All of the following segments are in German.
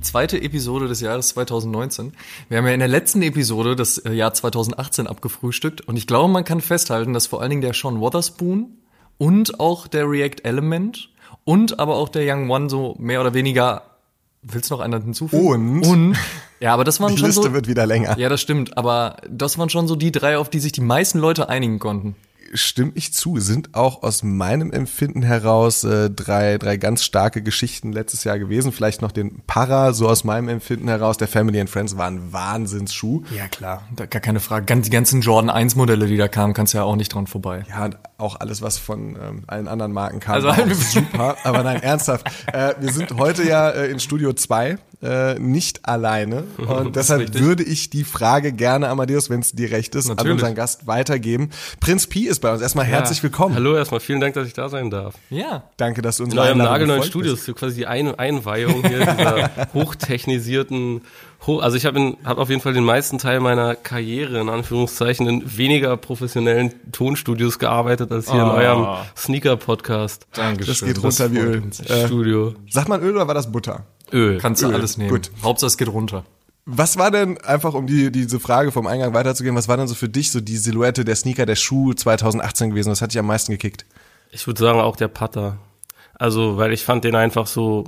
Zweite Episode des Jahres 2019. Wir haben ja in der letzten Episode das äh, Jahr 2018 abgefrühstückt und ich glaube, man kann festhalten, dass vor allen Dingen der Sean Wotherspoon und auch der React Element und aber auch der Young One so mehr oder weniger Willst du noch einen hinzufügen? Und? Und? Ja, aber das waren die schon Liste so. wird wieder länger. Ja, das stimmt. Aber das waren schon so die drei, auf die sich die meisten Leute einigen konnten stimme ich zu, sind auch aus meinem Empfinden heraus äh, drei, drei ganz starke Geschichten letztes Jahr gewesen. Vielleicht noch den Para, so aus meinem Empfinden heraus. Der Family and Friends war ein Wahnsinnsschuh. Ja, klar, da, gar keine Frage. Ganz, die ganzen Jordan 1 Modelle, die da kamen, kannst du ja auch nicht dran vorbei. Ja, und auch alles, was von ähm, allen anderen Marken kam, Also super. Aber nein, ernsthaft. Äh, wir sind heute ja äh, in Studio 2 äh, nicht alleine. Und deshalb richtig. würde ich die Frage gerne, Amadeus, wenn es dir recht ist, an Natürlich. unseren Gast weitergeben. Prinz Pi ist bei uns. Erstmal herzlich willkommen. Hallo, erstmal vielen Dank, dass ich da sein darf. Ja. Danke, dass du uns In eurem nagelneuen Studio ist so quasi die Ein Einweihung hier dieser hochtechnisierten, hoch, also ich habe hab auf jeden Fall den meisten Teil meiner Karriere in Anführungszeichen in weniger professionellen Tonstudios gearbeitet als hier in Oh. eurem Sneaker-Podcast Dankeschön. Das geht runter wie freut Öl. uns. Äh, Studio. Sagt man Öl oder war das Butter? Öl. Kannst du Öl. alles nehmen. Gut. Hauptsache es geht runter. Was war denn, einfach um die, diese Frage vom Eingang weiterzugehen, was war denn so für dich so die Silhouette der Sneaker, der Schuh 2018 gewesen? Was hat dich am meisten gekickt? Ich würde sagen auch der Putter. Also, weil ich fand den einfach so,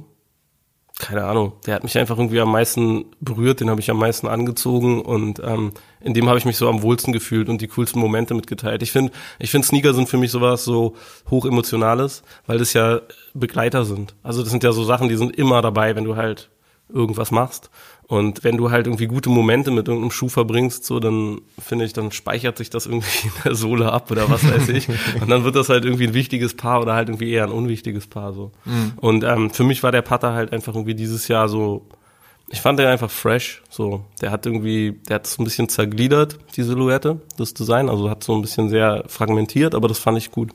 keine Ahnung, der hat mich einfach irgendwie am meisten berührt, den habe ich am meisten angezogen und ähm, in dem habe ich mich so am wohlsten gefühlt und die coolsten Momente mitgeteilt. Ich finde, ich finde Sneaker sind für mich sowas so hochemotionales, weil das ja Begleiter sind. Also das sind ja so Sachen, die sind immer dabei, wenn du halt irgendwas machst. Und wenn du halt irgendwie gute Momente mit irgendeinem Schuh verbringst, so, dann finde ich, dann speichert sich das irgendwie in der Sohle ab oder was weiß ich. Und dann wird das halt irgendwie ein wichtiges Paar oder halt irgendwie eher ein unwichtiges Paar, so. Und ähm, für mich war der Putter halt einfach irgendwie dieses Jahr so, ich fand den einfach fresh, so. Der hat irgendwie, der hat so ein bisschen zergliedert, die Silhouette, das Design, also hat so ein bisschen sehr fragmentiert, aber das fand ich gut.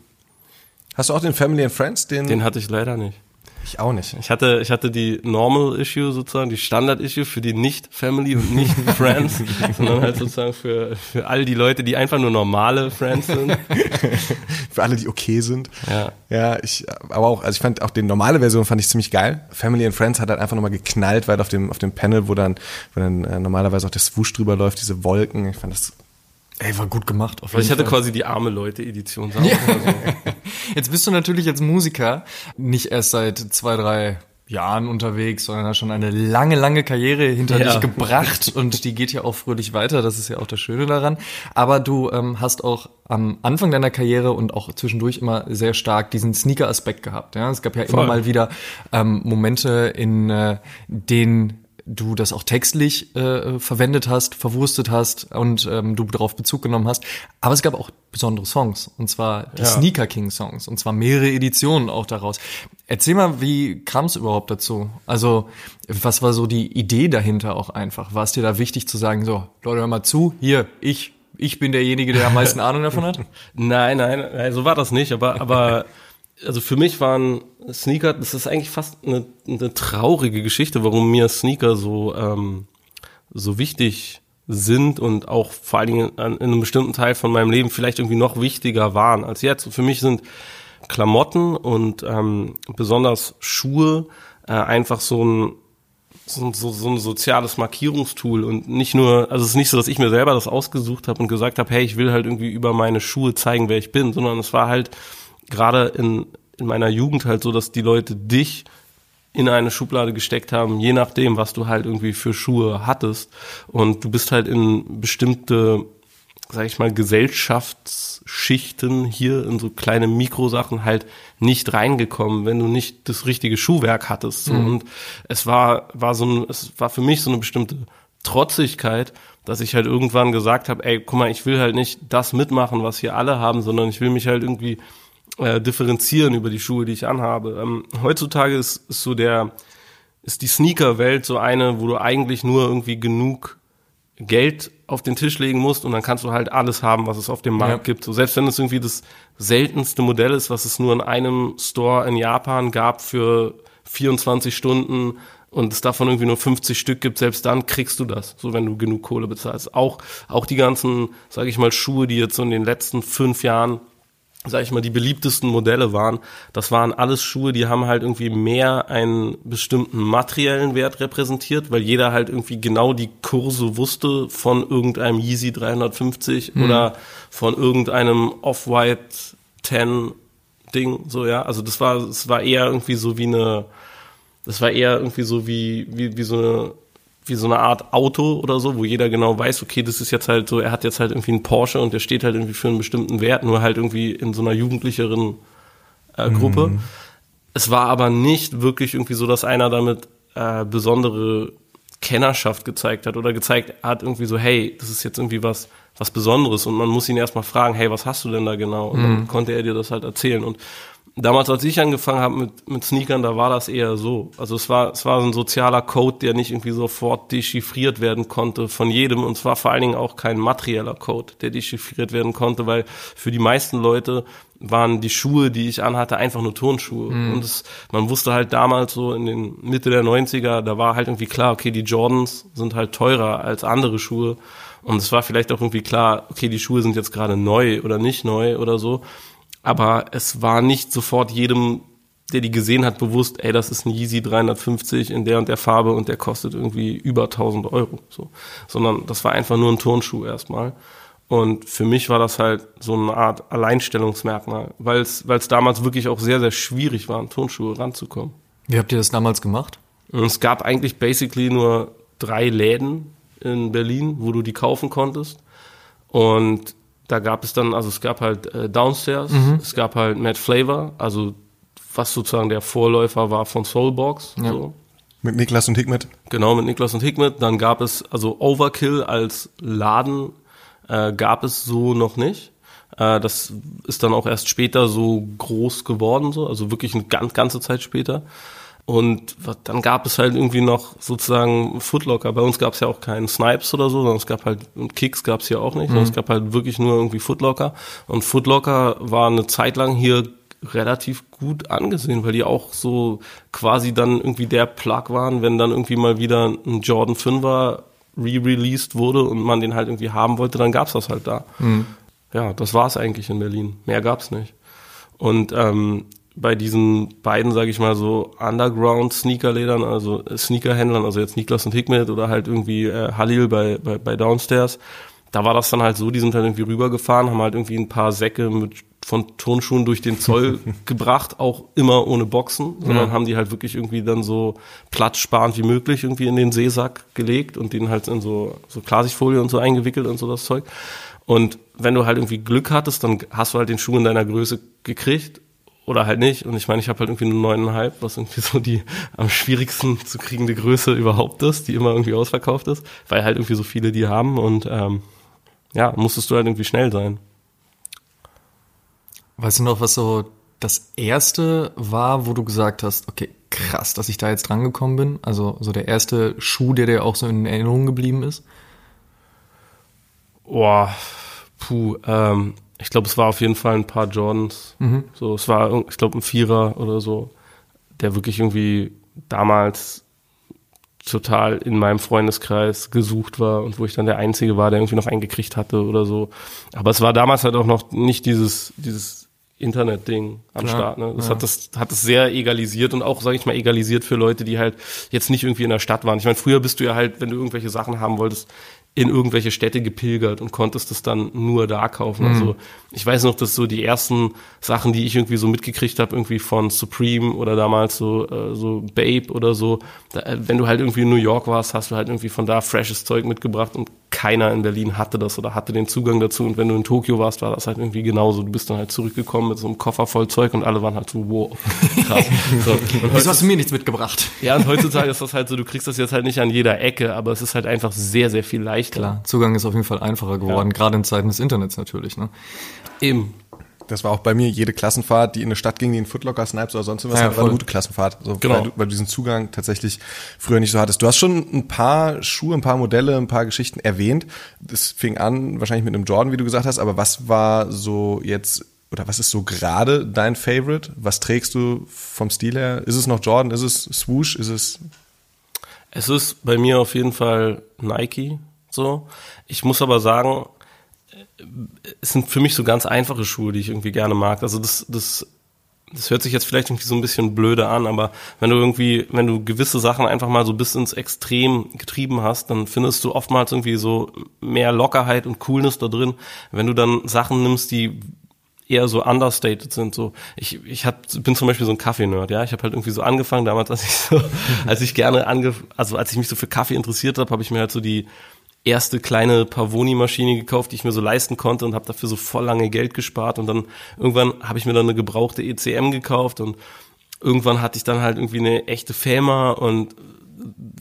Hast du auch den Family and Friends? Den, Den hatte ich leider nicht. ich auch nicht. Ich hatte, ich hatte die Normal Issue sozusagen, die Standard Issue für die nicht Family und nicht Friends, sondern halt sozusagen für, für all die Leute, die einfach nur normale Friends sind. Für alle, die okay sind. Ja. Ja, ich, aber auch, also ich fand auch die normale Version fand ich ziemlich geil. Family and Friends hat halt einfach nochmal geknallt, weil auf dem, auf dem Panel, wo dann, wo dann äh, normalerweise auch der Swoosh drüber läuft, diese Wolken, ich fand das, Ey, war gut gemacht. Auf Weil ich jeden hatte Fall. quasi die arme Leute Edition. Sagen wir mal so. Jetzt bist du natürlich als Musiker nicht erst seit zwei, drei Jahren unterwegs, sondern hast schon eine lange, lange Karriere hinter Ja. dich gebracht und die geht ja auch fröhlich weiter. Das ist ja auch das Schöne daran. Aber du ähm, hast auch am Anfang deiner Karriere und auch zwischendurch immer sehr stark diesen Sneaker-Aspekt gehabt. Ja, es gab ja immer Voll. mal wieder ähm, Momente, in äh, denen du das auch textlich äh, verwendet hast, verwurstet hast und ähm, du darauf Bezug genommen hast. Aber es gab auch besondere Songs, und zwar die Ja. Sneaker King Songs, und zwar mehrere Editionen auch daraus. Erzähl mal, wie kam es überhaupt dazu? Also, was war so die Idee dahinter auch einfach? War es dir da wichtig zu sagen, so, Leute, hör mal zu, hier, ich, ich bin derjenige, der am meisten Ahnung davon hat? Nein, nein, nein, so war das nicht, aber, aber, also für mich waren Sneaker, das ist eigentlich fast eine, eine traurige Geschichte, warum mir Sneaker so, ähm, so wichtig sind und auch vor allen Dingen in einem bestimmten Teil von meinem Leben vielleicht irgendwie noch wichtiger waren als jetzt. Für mich sind Klamotten und ähm, besonders Schuhe äh, einfach so ein so, so, so ein soziales Markierungstool und nicht nur, also es ist nicht so, dass ich mir selber das ausgesucht habe und gesagt habe, hey, ich will halt irgendwie über meine Schuhe zeigen, wer ich bin, sondern es war halt gerade in, in meiner Jugend halt so, dass die Leute dich in eine Schublade gesteckt haben, je nachdem, was du halt irgendwie für Schuhe hattest. Und du bist halt in bestimmte, sag ich mal, Gesellschaftsschichten hier in so kleine Mikrosachen halt nicht reingekommen, wenn du nicht das richtige Schuhwerk hattest. So. Und es war, war so ein, es war für mich so eine bestimmte Trotzigkeit, dass ich halt irgendwann gesagt habe, ey, guck mal, ich will halt nicht das mitmachen, was hier alle haben, sondern ich will mich halt irgendwie äh, differenzieren über die Schuhe, die ich anhabe. Ähm, heutzutage ist, ist so der, ist die Sneaker-Welt so eine, wo du eigentlich nur irgendwie genug Geld auf den Tisch legen musst und dann kannst du halt alles haben, was es auf dem Markt Ja. gibt. So selbst wenn es irgendwie das seltenste Modell ist, was es nur in einem Store in Japan gab für 24 Stunden und es davon irgendwie nur 50 Stück gibt, selbst dann kriegst du das, so wenn du genug Kohle bezahlst. Auch auch die ganzen, sage ich mal, Schuhe, die jetzt so in den letzten fünf Jahren sag ich mal, die beliebtesten Modelle waren, das waren alles Schuhe, die haben halt irgendwie mehr einen bestimmten materiellen Wert repräsentiert, weil jeder halt irgendwie genau die Kurse wusste von irgendeinem Yeezy 350 oder von irgendeinem Off-White 10 Ding, so ja. Also das war, es war eher irgendwie so wie eine, das war eher irgendwie so wie, wie, wie so eine, wie so eine Art Auto oder so, wo jeder genau weiß, okay, das ist jetzt halt so, er hat jetzt halt irgendwie einen Porsche und der steht halt irgendwie für einen bestimmten Wert, nur halt irgendwie in so einer jugendlicheren äh, Gruppe. Es war aber nicht wirklich irgendwie so, dass einer damit äh, besondere Kennerschaft gezeigt hat oder gezeigt hat irgendwie so, hey, das ist jetzt irgendwie was, was Besonderes und man muss ihn erstmal fragen, hey, was hast du denn da genau? Und dann konnte er dir das halt erzählen und Damals, als ich angefangen habe mit, mit Sneakern, da war das eher so. Also es war, es war so ein sozialer Code, der nicht irgendwie sofort dechiffriert werden konnte von jedem. Und es war vor allen Dingen auch kein materieller Code, der dechiffriert werden konnte, weil für die meisten Leute waren die Schuhe, die ich anhatte, einfach nur Turnschuhe. Und es, man wusste halt damals so in den Mitte der 90er, da war halt irgendwie klar, okay, die Jordans sind halt teurer als andere Schuhe. Und es war vielleicht auch irgendwie klar, okay, die Schuhe sind jetzt gerade neu oder nicht neu oder so. Aber es war nicht sofort jedem, der die gesehen hat, bewusst, ey, das ist ein Yeezy 350 in der und der Farbe und der kostet irgendwie über 1000 Euro. So. Sondern das war einfach nur ein Turnschuh erstmal. Und für mich war das halt so eine Art Alleinstellungsmerkmal, weil es damals wirklich auch sehr, sehr schwierig war, an Turnschuhe ranzukommen. Wie habt ihr das damals gemacht? Und es gab eigentlich basically nur drei Läden in Berlin, wo du die kaufen konntest. Und da gab es dann, also es gab halt äh, Downstairs, es gab halt Mad Flavor, also was sozusagen der Vorläufer war von Soulbox. Ja. So. Mit Niklas und Hikmet. Genau, mit Niklas und Hikmet. Dann gab es, also Overkill als Laden äh, gab es so noch nicht. Äh, das ist dann auch erst später so groß geworden, so, also wirklich eine ganz, ganze Zeit später. Und dann gab es halt irgendwie noch sozusagen Footlocker. Bei uns gab es ja auch keinen Snipes oder so, sondern es gab halt, und Kicks gab es hier auch nicht, sondern es gab halt wirklich nur irgendwie Footlocker. Und Footlocker war eine Zeit lang hier relativ gut angesehen, weil die auch so quasi dann irgendwie der Plug waren, wenn dann irgendwie mal wieder ein Jordan 5er re-released wurde und man den halt irgendwie haben wollte, dann gab's das halt da. Ja, das war's eigentlich in Berlin. Mehr gab's nicht. Und ähm, bei diesen beiden, sage ich mal so, Underground-Sneakerlädern, also äh, Sneakerhändlern, also jetzt Niklas und Hikmet oder halt irgendwie äh, Halil bei, bei, bei Downstairs, da war das dann halt so, die sind halt irgendwie rübergefahren, haben halt irgendwie ein paar Säcke mit von Turnschuhen durch den Zoll gebracht, auch immer ohne Boxen, sondern haben die halt wirklich irgendwie dann so platzsparend wie möglich irgendwie in den Seesack gelegt und den halt in so, so Klarsichtfolie und so eingewickelt und so das Zeug. Und wenn du halt irgendwie Glück hattest, dann hast du halt den Schuh in deiner Größe gekriegt oder halt nicht. Und ich meine, ich habe halt irgendwie nur neuneinhalb, was irgendwie so die am schwierigsten zu kriegende Größe überhaupt ist, die immer irgendwie ausverkauft ist, weil halt irgendwie so viele die haben und ähm, ja, musstest du halt irgendwie schnell sein. Weißt du noch, was so das erste war, wo du gesagt hast, okay, krass, dass ich da jetzt drangekommen bin? Also so der erste Schuh, der dir auch so in Erinnerung geblieben ist? Boah, puh, ähm, ich glaube, es war auf jeden Fall ein paar Jordans. So, es war, ich glaube, ein Vierer oder so, der wirklich irgendwie damals total in meinem Freundeskreis gesucht war und wo ich dann der Einzige war, der irgendwie noch eingekriegt hatte oder so. Aber es war damals halt auch noch nicht dieses, dieses Internet-Ding am Klar, Start. Ne? Das ja. hat das hat es sehr egalisiert und auch, sage ich mal, egalisiert für Leute, die halt jetzt nicht irgendwie in der Stadt waren. Ich meine, früher bist du ja halt, wenn du irgendwelche Sachen haben wolltest, in irgendwelche Städte gepilgert und konntest es dann nur da kaufen. Also ich weiß noch, dass so die ersten Sachen, die ich irgendwie so mitgekriegt habe, irgendwie von Supreme oder damals so äh, so Babe oder so, da, äh, wenn du halt irgendwie in New York warst, hast du halt irgendwie von da freshes Zeug mitgebracht und keiner in Berlin hatte das oder hatte den Zugang dazu. Und wenn du in Tokio warst, war das halt irgendwie genauso. Du bist dann halt zurückgekommen mit so einem Koffer voll Zeug und alle waren halt so, wow, krass. So. Und Wieso hast du mir nichts mitgebracht? ja, und heutzutage ist das halt so, du kriegst das jetzt halt nicht an jeder Ecke, aber es ist halt einfach sehr, sehr viel leichter. Klar, Zugang ist auf jeden Fall einfacher geworden, gerade in Zeiten des Internets natürlich. Ne? Eben. Das war auch bei mir jede Klassenfahrt, die in eine Stadt ging, die in Footlocker, Snipes oder sonst was, Ja, war eine gute Klassenfahrt. So, Genau. weil, du, weil du diesen Zugang tatsächlich früher nicht so hattest. Du hast schon ein paar Schuhe, ein paar Modelle, ein paar Geschichten erwähnt. Das fing an wahrscheinlich mit einem Jordan, wie du gesagt hast, aber was war so jetzt oder was ist so gerade dein Favorite? Was trägst du vom Stil her? Ist es noch Jordan? Ist es Swoosh? Ist es Es ist bei mir auf jeden Fall Nike. So. Ich muss aber sagen, äh, es sind für mich so ganz einfache Schuhe, die ich irgendwie gerne mag. Also das, das, das hört sich jetzt vielleicht irgendwie so ein bisschen blöde an, aber wenn du irgendwie, wenn du gewisse Sachen einfach mal so bis ins Extrem getrieben hast, dann findest du oftmals irgendwie so mehr Lockerheit und Coolness da drin. Wenn du dann Sachen nimmst, die eher so understated sind. So, ich, ich hab, bin zum Beispiel so ein Kaffee-Nerd, ja. Ich habe halt irgendwie so angefangen damals, als ich so, als ich gerne ange, also als ich mich so für Kaffee interessiert habe, habe ich mir halt so die erste kleine Pavoni-Maschine gekauft, die ich mir so leisten konnte und habe dafür so voll lange Geld gespart. Und dann irgendwann habe ich mir dann eine gebrauchte ECM gekauft und irgendwann hatte ich dann halt irgendwie eine echte Fema und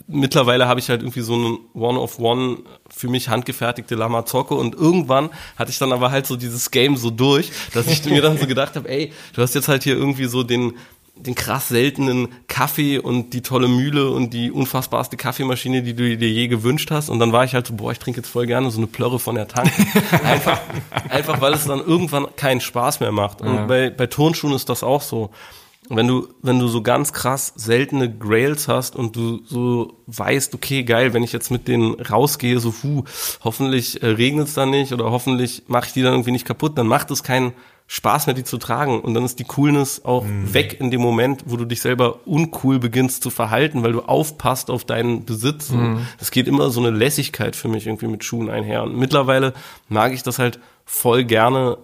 mittlerweile habe ich halt irgendwie so einen One-of-One für mich handgefertigte Lamazocco und irgendwann hatte ich dann aber halt so dieses Game so durch, dass ich mir dann so gedacht habe, ey, du hast jetzt halt hier irgendwie so den den krass seltenen Kaffee und die tolle Mühle und die unfassbarste Kaffeemaschine, die du dir je gewünscht hast. Und dann war ich halt so, boah, ich trinke jetzt voll gerne so eine Plörre von der Tanke. einfach, einfach, weil es dann irgendwann keinen Spaß mehr macht. Und Ja. bei, bei Turnschuhen ist das auch so. Wenn du, wenn du so ganz krass seltene Grails hast und du so weißt, okay, geil, wenn ich jetzt mit denen rausgehe, so, hu, hoffentlich äh, regnet es dann nicht oder hoffentlich mache ich die dann irgendwie nicht kaputt, dann macht es keinen Spaß mehr, die zu tragen. Und dann ist die Coolness auch weg in dem Moment, wo du dich selber uncool beginnst zu verhalten, weil du aufpasst auf deinen Besitz. Und Es geht immer so eine Lässigkeit für mich irgendwie mit Schuhen einher. Und mittlerweile mag ich das halt voll gerne,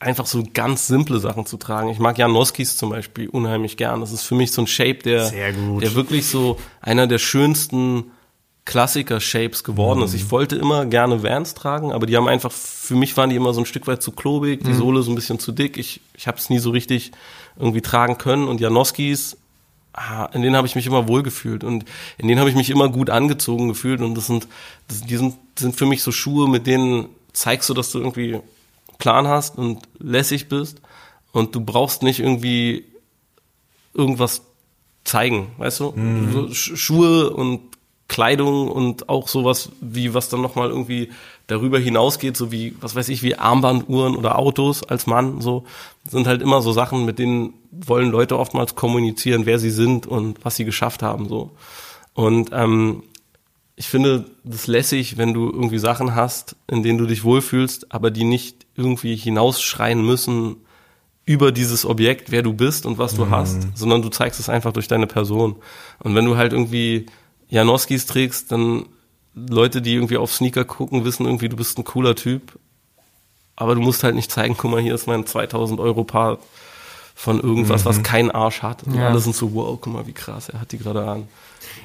einfach so ganz simple Sachen zu tragen. Ich mag Janoskis zum Beispiel unheimlich gern. Das ist für mich so ein Shape, der, Sehr gut. der wirklich so einer der schönsten Klassiker-Shapes geworden ist. Ich wollte immer gerne Vans tragen, aber die haben einfach, für mich waren die immer so ein Stück weit zu klobig, die Sohle so ein bisschen zu dick. Ich, ich habe es nie so richtig irgendwie tragen können. Und Janoskis, ah, in denen habe ich mich immer wohlgefühlt und in denen habe ich mich immer gut angezogen gefühlt. Und das sind, das, die sind, sind für mich so Schuhe, mit denen zeigst du, dass du irgendwie Plan hast und lässig bist. Und du brauchst nicht irgendwie irgendwas zeigen, weißt du? Sch- Schuhe und Kleidung und auch sowas wie was dann nochmal irgendwie darüber hinausgeht, so wie, was weiß ich, wie Armbanduhren oder Autos als Mann, so, sind halt immer so Sachen, mit denen wollen Leute oftmals kommunizieren, wer sie sind und was sie geschafft haben, so. Und ähm, ich finde das lässig, wenn du irgendwie Sachen hast, in denen du dich wohlfühlst, aber die nicht irgendwie hinausschreien müssen über dieses Objekt, wer du bist und was du hast, sondern du zeigst es einfach durch deine Person. Und wenn du halt irgendwie Janoskis trägst, dann Leute, die irgendwie auf Sneaker gucken, wissen irgendwie, du bist ein cooler Typ. Aber du musst halt nicht zeigen, guck mal, hier ist mein 2000 Euro Paar von irgendwas, was keinen Arsch hat. Und Ja. alle sind so, wow, guck mal, wie krass, er hat die gerade an.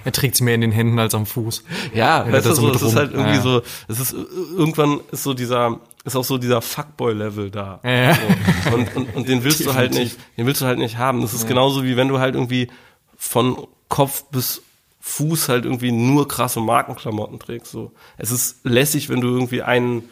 Er trägt sie mehr in den Händen als am Fuß. Ja, Ja, weißt du, das so es ist halt irgendwie Ja. so, es ist irgendwann ist so dieser, ist auch so dieser Fuckboy-Level da. Ja. So. Und, und, und den willst du halt nicht, den willst du halt nicht haben. Das ist genauso wie wenn du halt irgendwie von Kopf bis Fuß halt irgendwie nur krasse Markenklamotten trägst. So. Es ist lässig, wenn du irgendwie einen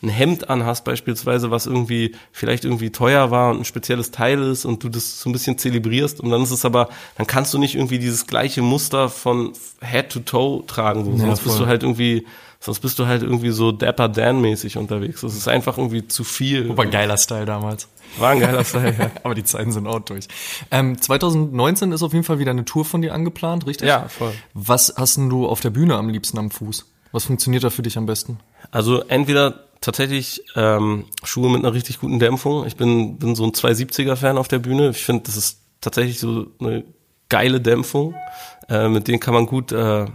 ein Hemd anhast beispielsweise, was irgendwie vielleicht irgendwie teuer war und ein spezielles Teil ist und du das so ein bisschen zelebrierst und dann ist es aber, dann kannst du nicht irgendwie dieses gleiche Muster von Head to Toe tragen, so. sonst bist voll. du halt irgendwie, sonst bist du halt irgendwie so Dapper Dan mäßig unterwegs. Das ist einfach irgendwie zu viel. War ein geiler Style damals. War ein geiler Style, ja. Aber die Zeiten sind auch durch. Ähm, 2019 ist auf jeden Fall wieder eine Tour von dir angeplant, richtig? Ja, voll. Was hast denn du auf der Bühne am liebsten am Fuß? Was funktioniert da für dich am besten? Also entweder tatsächlich ähm, Schuhe mit einer richtig guten Dämpfung. Ich bin, bin so ein 270er-Fan auf der Bühne. Ich finde, das ist tatsächlich so eine geile Dämpfung. Äh, mit denen kann man gut äh,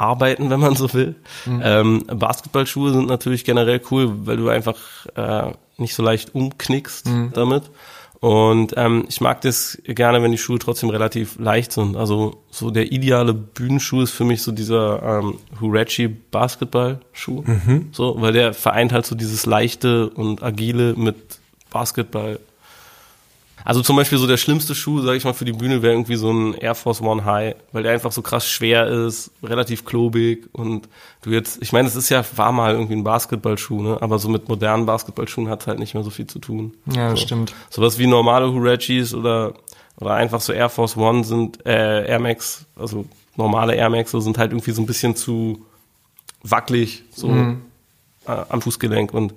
arbeiten, wenn man so will. Ähm, Basketballschuhe sind natürlich generell cool, weil du einfach äh, nicht so leicht umknickst damit. Und ähm, ich mag das gerne, wenn die Schuhe trotzdem relativ leicht sind. Also so der ideale Bühnenschuh ist für mich so dieser ähm, Huarachi Basketballschuh. So, weil der vereint halt so dieses leichte und agile mit Basketball. Also zum Beispiel so der schlimmste Schuh, sage ich mal, für die Bühne wäre irgendwie so ein Air Force One High, weil der einfach so krass schwer ist, relativ klobig und du jetzt, ich meine, es ist ja, war mal irgendwie ein Basketballschuh, ne? aber so mit modernen Basketballschuhen hat halt nicht mehr so viel zu tun. Ja, das so. stimmt. Sowas wie normale Hurachis oder, oder einfach so Air Force One sind, äh, Air Max, also normale Air Max sind halt irgendwie so ein bisschen zu wackelig, so Mhm. äh, am Fußgelenk und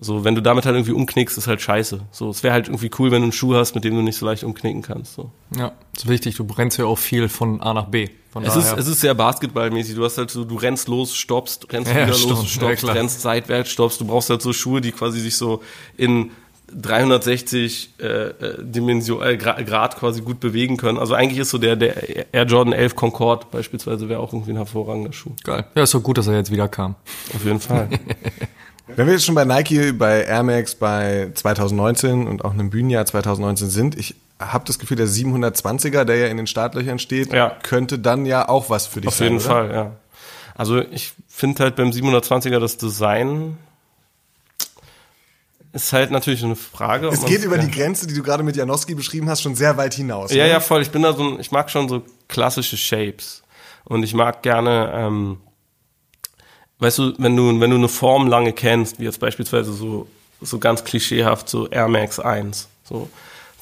so, wenn du damit halt irgendwie umknickst, ist halt scheiße. So, es wäre halt irgendwie cool, wenn du einen Schuh hast, mit dem du nicht so leicht umknicken kannst. So. Ja, ist wichtig. Du brennst ja auch viel von A nach B. Von Es ist, es ist sehr basketballmäßig. Du hast halt so, du rennst los, stoppst, rennst Ja, wieder stimmt. los, Ja, stoppst, klar. rennst seitwärts, stoppst. Du brauchst halt so Schuhe, die quasi sich so in 360 äh, äh, Dimension, äh, Gra- Grad quasi gut bewegen können. Also eigentlich ist so der, der Air Jordan 11 Concorde beispielsweise wäre auch irgendwie ein hervorragender Schuh. Geil. Ja, ist doch gut, dass er jetzt wieder kam. Auf jeden Fall. Wenn wir jetzt schon bei Nike, bei Air Max, bei 2019 und auch einem Bühnenjahr 2019 sind, ich habe das Gefühl, der 720er, der ja in den Startlöchern steht, Ja. könnte dann ja auch was für dich Auf sein. jeden oder? Fall, ja. Also ich finde halt beim 720er das Design ist halt natürlich eine Frage. Es geht über die Grenze, die du gerade mit Janowski beschrieben hast, schon sehr weit hinaus. Ja, ne? ja, voll. Ich bin da so ein, ich mag schon so klassische Shapes. Und ich mag gerne, ähm, weißt du, wenn du, wenn du eine Form lange kennst, wie jetzt beispielsweise so, so ganz klischeehaft, so Air Max 1, so,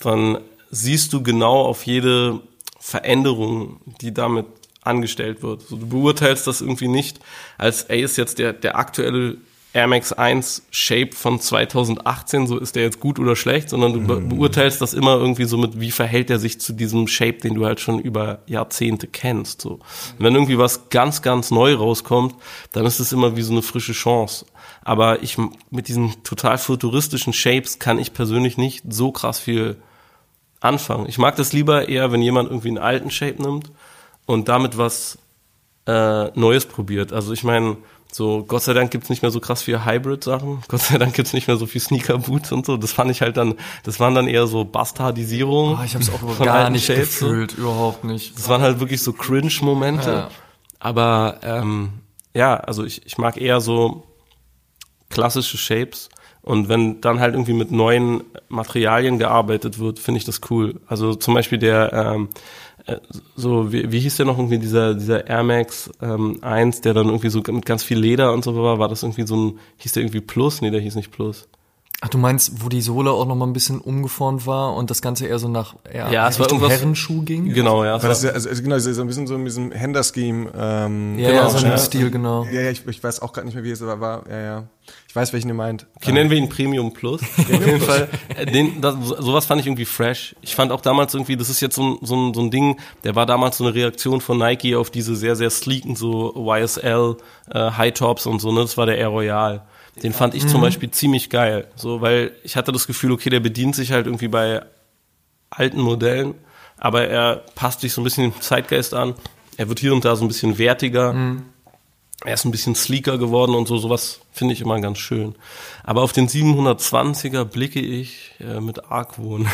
dann siehst du genau auf jede Veränderung, die damit angestellt wird. So, du beurteilst das irgendwie nicht als, ey, ist jetzt der, der aktuelle Air Max 1 Shape von 2018, so ist der jetzt gut oder schlecht, sondern du be beurteilst das immer irgendwie so mit, wie verhält er sich zu diesem Shape, den du halt schon über Jahrzehnte kennst, so. Und wenn irgendwie was ganz, ganz neu rauskommt, dann ist es immer wie so eine frische Chance. Aber ich, mit diesen total futuristischen Shapes kann ich persönlich nicht so krass viel anfangen. Ich mag das lieber eher, wenn jemand irgendwie einen alten Shape nimmt und damit was äh, Neues probiert. Also ich meine, so Gott sei Dank gibt's nicht mehr so krass viel Hybrid-Sachen. Gott sei Dank gibt's nicht mehr so viel Sneaker-Boots und so. Das fand ich halt dann, das waren dann eher so Bastardisierungen. Oh, ich habe es auch von gar nicht Shapes, so. gefühlt, überhaupt nicht. Das waren halt wirklich so Cringe-Momente. Ja. Aber ähm, ja, also ich, ich mag eher so klassische Shapes. Und wenn dann halt irgendwie mit neuen Materialien gearbeitet wird, finde ich das cool. Also zum Beispiel der, ähm, äh, so, wie, wie hieß der noch irgendwie, dieser, dieser Air Max ähm, 1, der dann irgendwie so mit ganz viel Leder und so war, war das irgendwie so ein, hieß der irgendwie Plus? Nee, der hieß nicht Plus. Ach, du meinst, wo die Sohle auch noch mal ein bisschen umgeformt war und das Ganze eher so nach eher Ja, es war Richtung irgendwas- Herrenschuh ging? Genau, ja. Weil das ist ja, also, also genau, so ein bisschen so in diesem Händer-Scheme. Ähm, Ja, Genau, ja, so ein ja. Stil, genau. ja, ja, ich, ich weiß auch gerade nicht mehr, wie es aber war. Ja, ja. Ich weiß, welchen ihr meint. Okay, nennen wir ihn Premium Plus. Auf jeden Fall. Äh, Den, das, so- sowas fand ich irgendwie fresh. Ich fand auch damals irgendwie, das ist jetzt so ein, so, ein, so ein Ding, der war damals so eine Reaktion von Nike auf diese sehr, sehr sleeken, so YSL, äh, High Tops und so, ne? Das war der Air Royal. Den fand ich zum Beispiel ziemlich geil. So, weil ich hatte das Gefühl, okay, der bedient sich halt irgendwie bei alten Modellen, aber er passt sich so ein bisschen dem Zeitgeist an. Er wird hier und da so ein bisschen wertiger. Er ist ein bisschen sleeker geworden und so, sowas finde ich immer ganz schön. Aber auf den 720er blicke ich äh, mit Argwohn.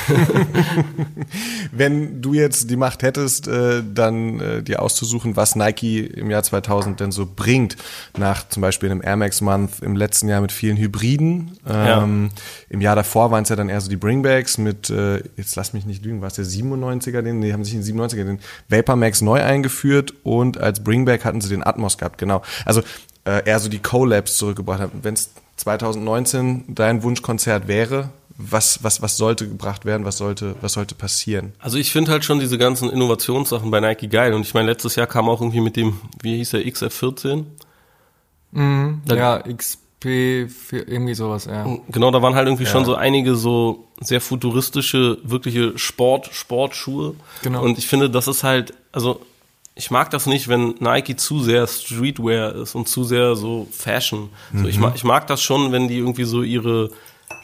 Wenn du jetzt die Macht hättest, äh, dann äh, dir auszusuchen, was Nike im Jahr 2000 denn so bringt, nach zum Beispiel einem Air Max Month im letzten Jahr mit vielen Hybriden. Ähm, Im Jahr davor waren es ja dann eher so die Bringbacks mit, äh, jetzt lass mich nicht lügen, war es der 97er, den, die haben sich in den 97er den Vapor Max neu eingeführt und als Bringback hatten sie den Atmos gehabt, genau. Also äh, eher so die Collabs zurückgebracht haben. Wenn es 2019 dein Wunschkonzert wäre, was, was, was sollte gebracht werden, was sollte, was sollte passieren? Also ich finde halt schon diese ganzen Innovationssachen bei Nike geil. Und ich meine, letztes Jahr kam auch irgendwie mit dem, wie hieß der, XF14? Ja, XP, für irgendwie sowas, ja. Genau, da waren halt irgendwie schon so einige so sehr futuristische, wirkliche Sport, Sportschuhe. Genau. Und ich finde, das ist halt, also ich mag das nicht, wenn Nike zu sehr Streetwear ist und zu sehr so Fashion. So, ich, mag, ich mag das schon, wenn die irgendwie so ihre,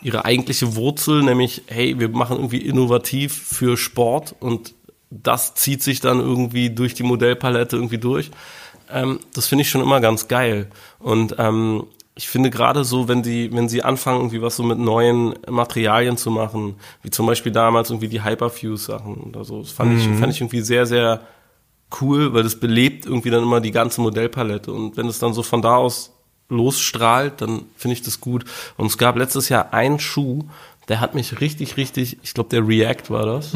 ihre eigentliche Wurzel, nämlich, hey, wir machen irgendwie innovativ für Sport und das zieht sich dann irgendwie durch die Modellpalette irgendwie durch. Ähm, das finde ich schon immer ganz geil. Und ähm, ich finde gerade so, wenn sie, wenn sie anfangen, irgendwie was so mit neuen Materialien zu machen, wie zum Beispiel damals irgendwie die Hyperfuse-Sachen oder so, das fand, ich, fand ich irgendwie sehr, sehr cool, weil das belebt irgendwie dann immer die ganze Modellpalette. Und wenn es dann so von da aus losstrahlt, dann finde ich das gut. Und es gab letztes Jahr einen Schuh, der hat mich richtig, richtig, ich glaube, der React war das,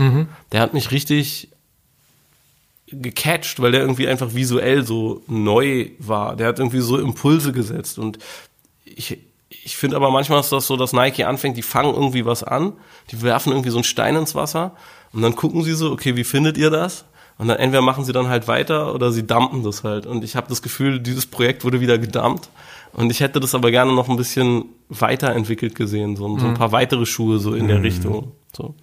der hat mich richtig gecatcht, weil der irgendwie einfach visuell so neu war. Der hat irgendwie so Impulse gesetzt und ich, ich finde aber manchmal ist das so, dass Nike anfängt, die fangen irgendwie was an, die werfen irgendwie so einen Stein ins Wasser und dann gucken sie so, okay, wie findet ihr das? Und dann entweder machen sie dann halt weiter oder sie dumpen das halt. Und ich habe das Gefühl, dieses Projekt wurde wieder gedumpt. Und ich hätte das aber gerne noch ein bisschen weiterentwickelt gesehen, so, so ein paar weitere Schuhe so in der Richtung. So.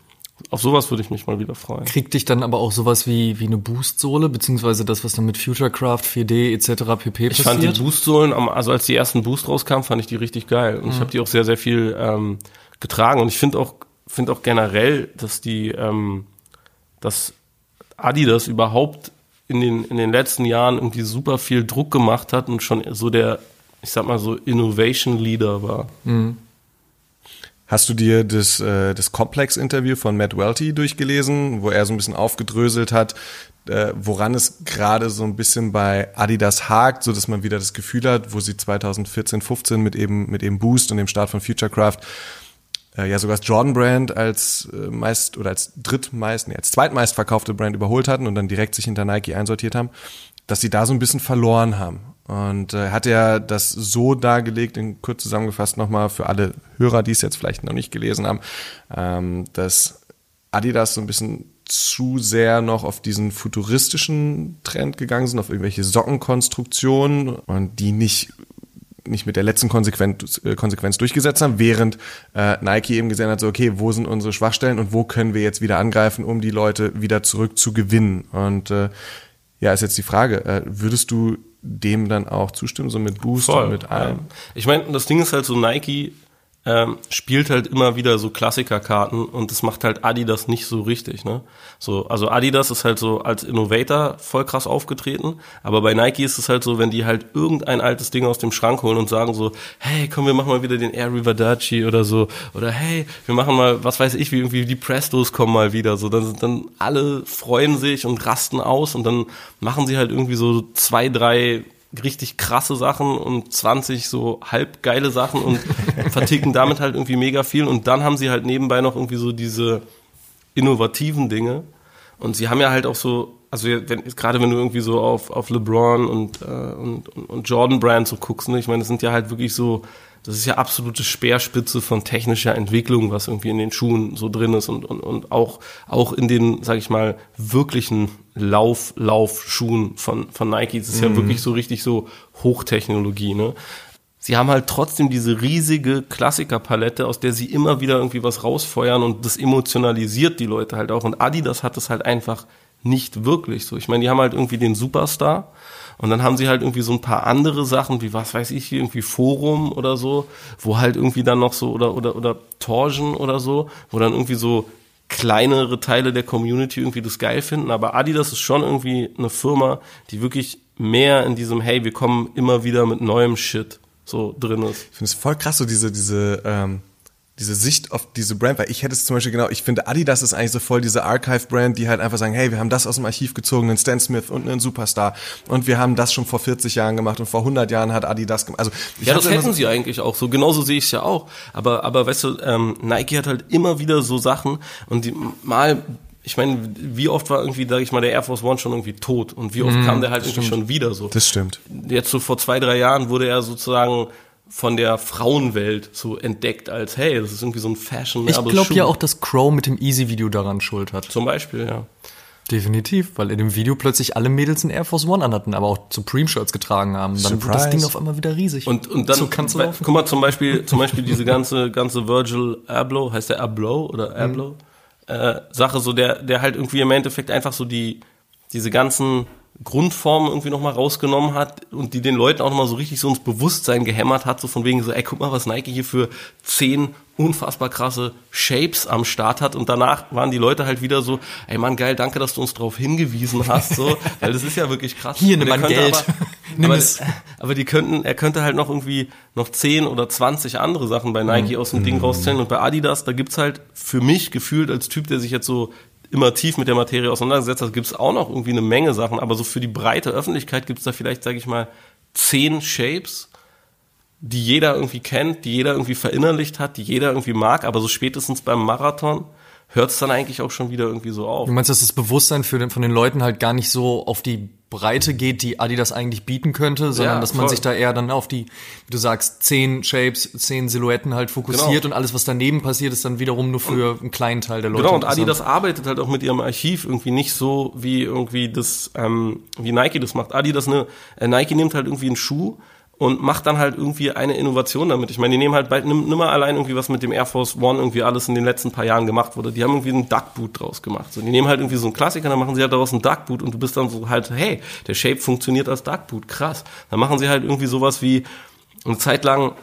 Auf sowas würde ich mich mal wieder freuen. Kriegt dich dann aber auch sowas wie, wie eine Boostsohle, beziehungsweise das, was dann mit Futurecraft, 4D etc. pp. Ich fand die passiert? Boostsohlen, also als die ersten Boost rauskamen, fand ich die richtig geil. Und ich habe die auch sehr, sehr viel ähm, getragen. Und ich finde auch, finde auch generell, dass die, ähm, dass Adidas überhaupt in den, in den letzten Jahren irgendwie super viel Druck gemacht hat und schon so der, ich sag mal so, Innovation Leader war. Hast du dir das, äh, das Complex-Interview von Matt Welty durchgelesen, wo er so ein bisschen aufgedröselt hat, äh, woran es gerade so ein bisschen bei Adidas hakt, so dass man wieder das Gefühl hat, wo sie 2014, 15 mit eben mit eben Boost und dem Start von Futurecraft ja sogar das Jordan Brand als äh, meist oder als drittmeist, nee, als zweitmeist verkaufte Brand überholt hatten und dann direkt sich hinter Nike einsortiert haben, dass sie da so ein bisschen verloren haben. Und äh, hat er das so dargelegt, in kurz zusammengefasst nochmal für alle Hörer, die es jetzt vielleicht noch nicht gelesen haben, ähm, dass Adidas so ein bisschen zu sehr noch auf diesen futuristischen Trend gegangen sind, auf irgendwelche Sockenkonstruktionen und die nicht nicht mit der letzten Konsequenz, äh, Konsequenz durchgesetzt haben, während äh, Nike eben gesehen hat, so okay, wo sind unsere Schwachstellen und wo können wir jetzt wieder angreifen, um die Leute wieder zurück zu gewinnen. Und äh, ja, ist jetzt die Frage, äh, würdest du dem dann auch zustimmen, so mit Boost und mit allem? Ja. Ich meine, das Ding ist halt so, Nike ähm, spielt halt immer wieder so Klassikerkarten und das macht halt Adidas nicht so richtig, ne? So, also Adidas ist halt so als Innovator voll krass aufgetreten, aber bei Nike ist es halt so, wenn die halt irgendein altes Ding aus dem Schrank holen und sagen so, hey, komm, wir machen mal wieder den Air Riverdacci oder so, oder hey, wir machen mal, was weiß ich, wie irgendwie die Prestos kommen mal wieder, so, dann dann alle freuen sich und rasten aus und dann machen sie halt irgendwie so zwei, drei richtig krasse Sachen und 20 so halb geile Sachen und verticken damit halt irgendwie mega viel. Und dann haben sie halt nebenbei noch irgendwie so diese innovativen Dinge. Und sie haben ja halt auch so also wenn, gerade wenn du irgendwie so auf, auf LeBron und, äh, und, und, Jordan Brand so guckst, ne, ich meine, das sind ja halt wirklich so, das ist ja absolute Speerspitze von technischer Entwicklung, was irgendwie in den Schuhen so drin ist und, und, und auch, auch in den, sag ich mal, wirklichen Lauf, Laufschuhen von, von Nike. Das ist ja wirklich so richtig so Hochtechnologie, ne? Sie haben halt trotzdem diese riesige Klassikerpalette, aus der sie immer wieder irgendwie was rausfeuern und das emotionalisiert die Leute halt auch. Und Adidas hat das halt einfach nicht wirklich so. Ich meine, die haben halt irgendwie den Superstar und dann haben sie halt irgendwie so ein paar andere Sachen, wie was weiß ich, irgendwie Forum oder so, wo halt irgendwie dann noch so oder oder oder Torsion oder so, wo dann irgendwie so kleinere Teile der Community irgendwie das geil finden, aber Adidas ist schon irgendwie eine Firma, die wirklich mehr in diesem hey, wir kommen immer wieder mit neuem Shit so drin ist. Ich finde es voll krass, so diese, diese, ähm, diese Sicht auf diese Brand, weil ich hätte es zum Beispiel genau, ich finde Adidas ist eigentlich so voll diese Archive-Brand, die halt einfach sagen, hey, wir haben das aus dem Archiv gezogen, einen Stan Smith und einen Superstar und wir haben das schon vor 40 Jahren gemacht und vor 100 Jahren hat Adidas gemacht. Also ich Ja, das hätten so- sie eigentlich auch so. Genauso sehe ich es ja auch. Aber, aber weißt du, ähm, Nike hat halt immer wieder so Sachen und die mal, ich meine, wie oft war irgendwie, sag ich mal, der Air Force One schon irgendwie tot und wie oft kam der halt irgendwie schon wieder so. Das stimmt. Jetzt so vor zwei, drei Jahren wurde er sozusagen von der Frauenwelt so entdeckt als, hey, das ist irgendwie so ein fashion Ich glaube ja auch, dass Crow mit dem Easy-Video daran schuld hat. Zum Beispiel, ja. Definitiv, weil in dem Video plötzlich alle Mädels ein Air Force One anhatten, aber auch Supreme-Shirts getragen haben. Dann wird das Surprise. Ding auf einmal wieder riesig. Und, und dann, so kannst du weil- laufen. guck mal, zum Beispiel, zum Beispiel diese ganze, ganze Virgil Abloh, heißt der Abloh oder Abloh, äh, Sache, so der, der halt irgendwie im Endeffekt einfach so die, diese ganzen Grundformen irgendwie nochmal rausgenommen hat und die den Leuten auch nochmal so richtig so ins Bewusstsein gehämmert hat, so von wegen so, ey, guck mal, was Nike hier für zehn unfassbar krasse Shapes am Start hat und danach waren die Leute halt wieder so, ey Mann, geil, danke, dass du uns darauf hingewiesen hast, so, weil das ist ja wirklich krass. Hier, nimm mein könnte Geld. Aber, Nimm aber, es. aber die könnten, er könnte halt noch irgendwie noch 10 oder 20 andere Sachen bei Nike aus dem Ding rauszählen und bei Adidas, da gibt's halt für mich gefühlt als Typ, der sich jetzt so immer tief mit der Materie auseinandergesetzt. Hat, gibt's auch noch irgendwie eine Menge Sachen, aber so für die breite Öffentlichkeit gibt's da vielleicht, sage ich mal, 10 Shapes, die jeder irgendwie kennt, die jeder irgendwie verinnerlicht hat, die jeder irgendwie mag, aber so spätestens beim Marathon hört es dann eigentlich auch schon wieder irgendwie so auf. Du meinst, dass das Bewusstsein für den, von den Leuten halt gar nicht so auf die Breite geht, die Adidas eigentlich bieten könnte, sondern Ja, dass man voll. sich da eher dann auf die, wie du sagst, zehn Shapes, zehn Silhouetten halt fokussiert Genau. und alles, was daneben passiert, ist dann wiederum nur für einen kleinen Teil der Leute. Genau, und. Adidas arbeitet halt auch mit ihrem Archiv irgendwie nicht so, wie irgendwie das, ähm, wie Nike das macht. Adidas, ne, äh, Nike nimmt halt irgendwie einen Schuh und macht dann halt irgendwie eine Innovation damit. Ich meine, die nehmen halt bald, nimm, nimm mal allein irgendwie, was mit dem Air Force One irgendwie alles in den letzten paar Jahren gemacht wurde. Die haben irgendwie einen Duckboot draus gemacht. So, die nehmen halt irgendwie so einen Klassiker, dann machen sie halt daraus einen Duckboot und du bist dann so halt, hey, der Shape funktioniert als Duckboot, krass. Dann machen sie halt irgendwie sowas wie, eine Zeit lang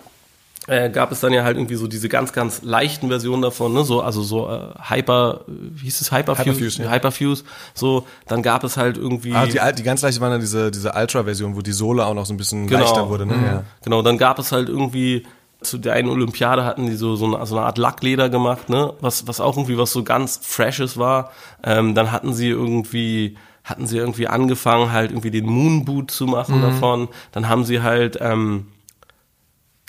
äh, gab es dann ja halt irgendwie so diese ganz, ganz leichten Versionen davon, ne, so, also so äh, Hyper, wie hieß es Hyperfuse? Hyperfuse, ja. Hyperfuse, so, dann gab es halt irgendwie. Ah, die, die ganz leichte waren dann diese, diese Ultra-Version, wo die Sohle auch noch so ein bisschen leichter wurde. Ne? Ja. Genau, dann gab es halt irgendwie zu der einen Olympiade hatten die so, so, eine, so eine Art Lackleder gemacht, ne? Was, was auch irgendwie was so ganz Freshes war. Ähm, dann hatten sie irgendwie, hatten sie irgendwie angefangen, halt irgendwie den Moonboot zu machen davon. Dann haben sie halt, ähm,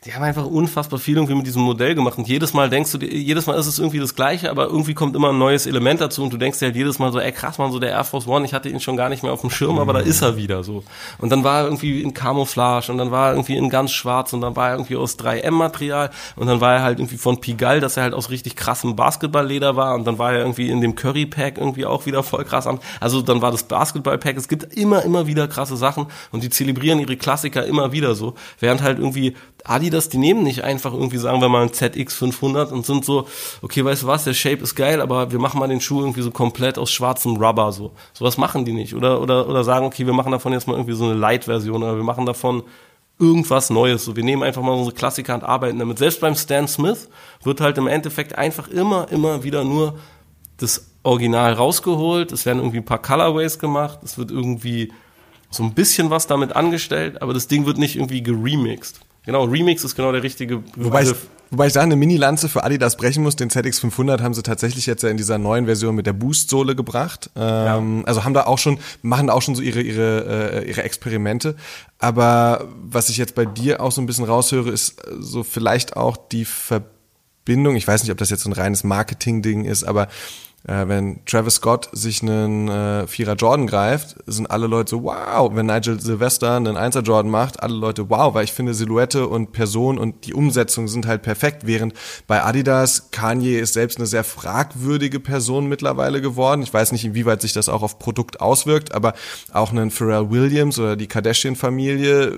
die haben einfach unfassbar viel irgendwie mit diesem Modell gemacht und jedes Mal denkst du dir, jedes Mal ist es irgendwie das Gleiche, aber irgendwie kommt immer ein neues Element dazu und du denkst dir halt jedes Mal so, ey krass, man, so der Air Force One, ich hatte ihn schon gar nicht mehr auf dem Schirm, aber da ist er wieder so. Und dann war er irgendwie in Camouflage und dann war er irgendwie in ganz schwarz und dann war er irgendwie aus 3M-Material und dann war er halt irgendwie von Pigalle, dass er halt aus richtig krassem Basketballleder war und dann war er irgendwie in dem Curry-Pack irgendwie auch wieder voll krass an. Also dann war das Basketball-Pack, es gibt immer, immer wieder krasse Sachen und die zelebrieren ihre Klassiker immer wieder so, während halt irgendwie Adidas, die nehmen nicht einfach irgendwie, sagen wir mal, ein ZX500 und sind so, okay, weißt du was, der Shape ist geil, aber wir machen mal den Schuh irgendwie so komplett aus schwarzem Rubber, so. Sowas machen die nicht. Oder, oder, oder sagen, okay, wir machen davon jetzt mal irgendwie so eine Light-Version oder wir machen davon irgendwas Neues. So, wir nehmen einfach mal unsere Klassiker und arbeiten damit. Selbst beim Stan Smith wird halt im Endeffekt einfach immer, immer wieder nur das Original rausgeholt. Es werden irgendwie ein paar Colorways gemacht. Es wird irgendwie so ein bisschen was damit angestellt, aber das Ding wird nicht irgendwie geremixed. Genau, Remix ist genau der richtige Wobei ich, wobei ich da eine Mini-Lanze für Adidas brechen muss. Den ZX500 haben sie tatsächlich jetzt ja in dieser neuen Version mit der Boost-Sohle gebracht. Ähm, Also haben da auch schon, machen da auch schon so ihre, ihre, äh, ihre Experimente. Aber was ich jetzt bei dir auch so ein bisschen raushöre, ist so vielleicht auch die Verbindung. Ich weiß nicht, ob das jetzt so ein reines Marketing-Ding ist, aber äh, wenn Travis Scott sich einen äh, Vierer Jordan greift, sind alle Leute so, wow. Wenn Nigel Sylvester einen Einser Jordan macht, alle Leute, wow, weil ich finde Silhouette und Person und die Umsetzung sind halt perfekt. Während bei Adidas, Kanye ist selbst eine sehr fragwürdige Person mittlerweile geworden. Ich weiß nicht, inwieweit sich das auch auf Produkt auswirkt, aber auch einen Pharrell Williams oder die Kardashian-Familie,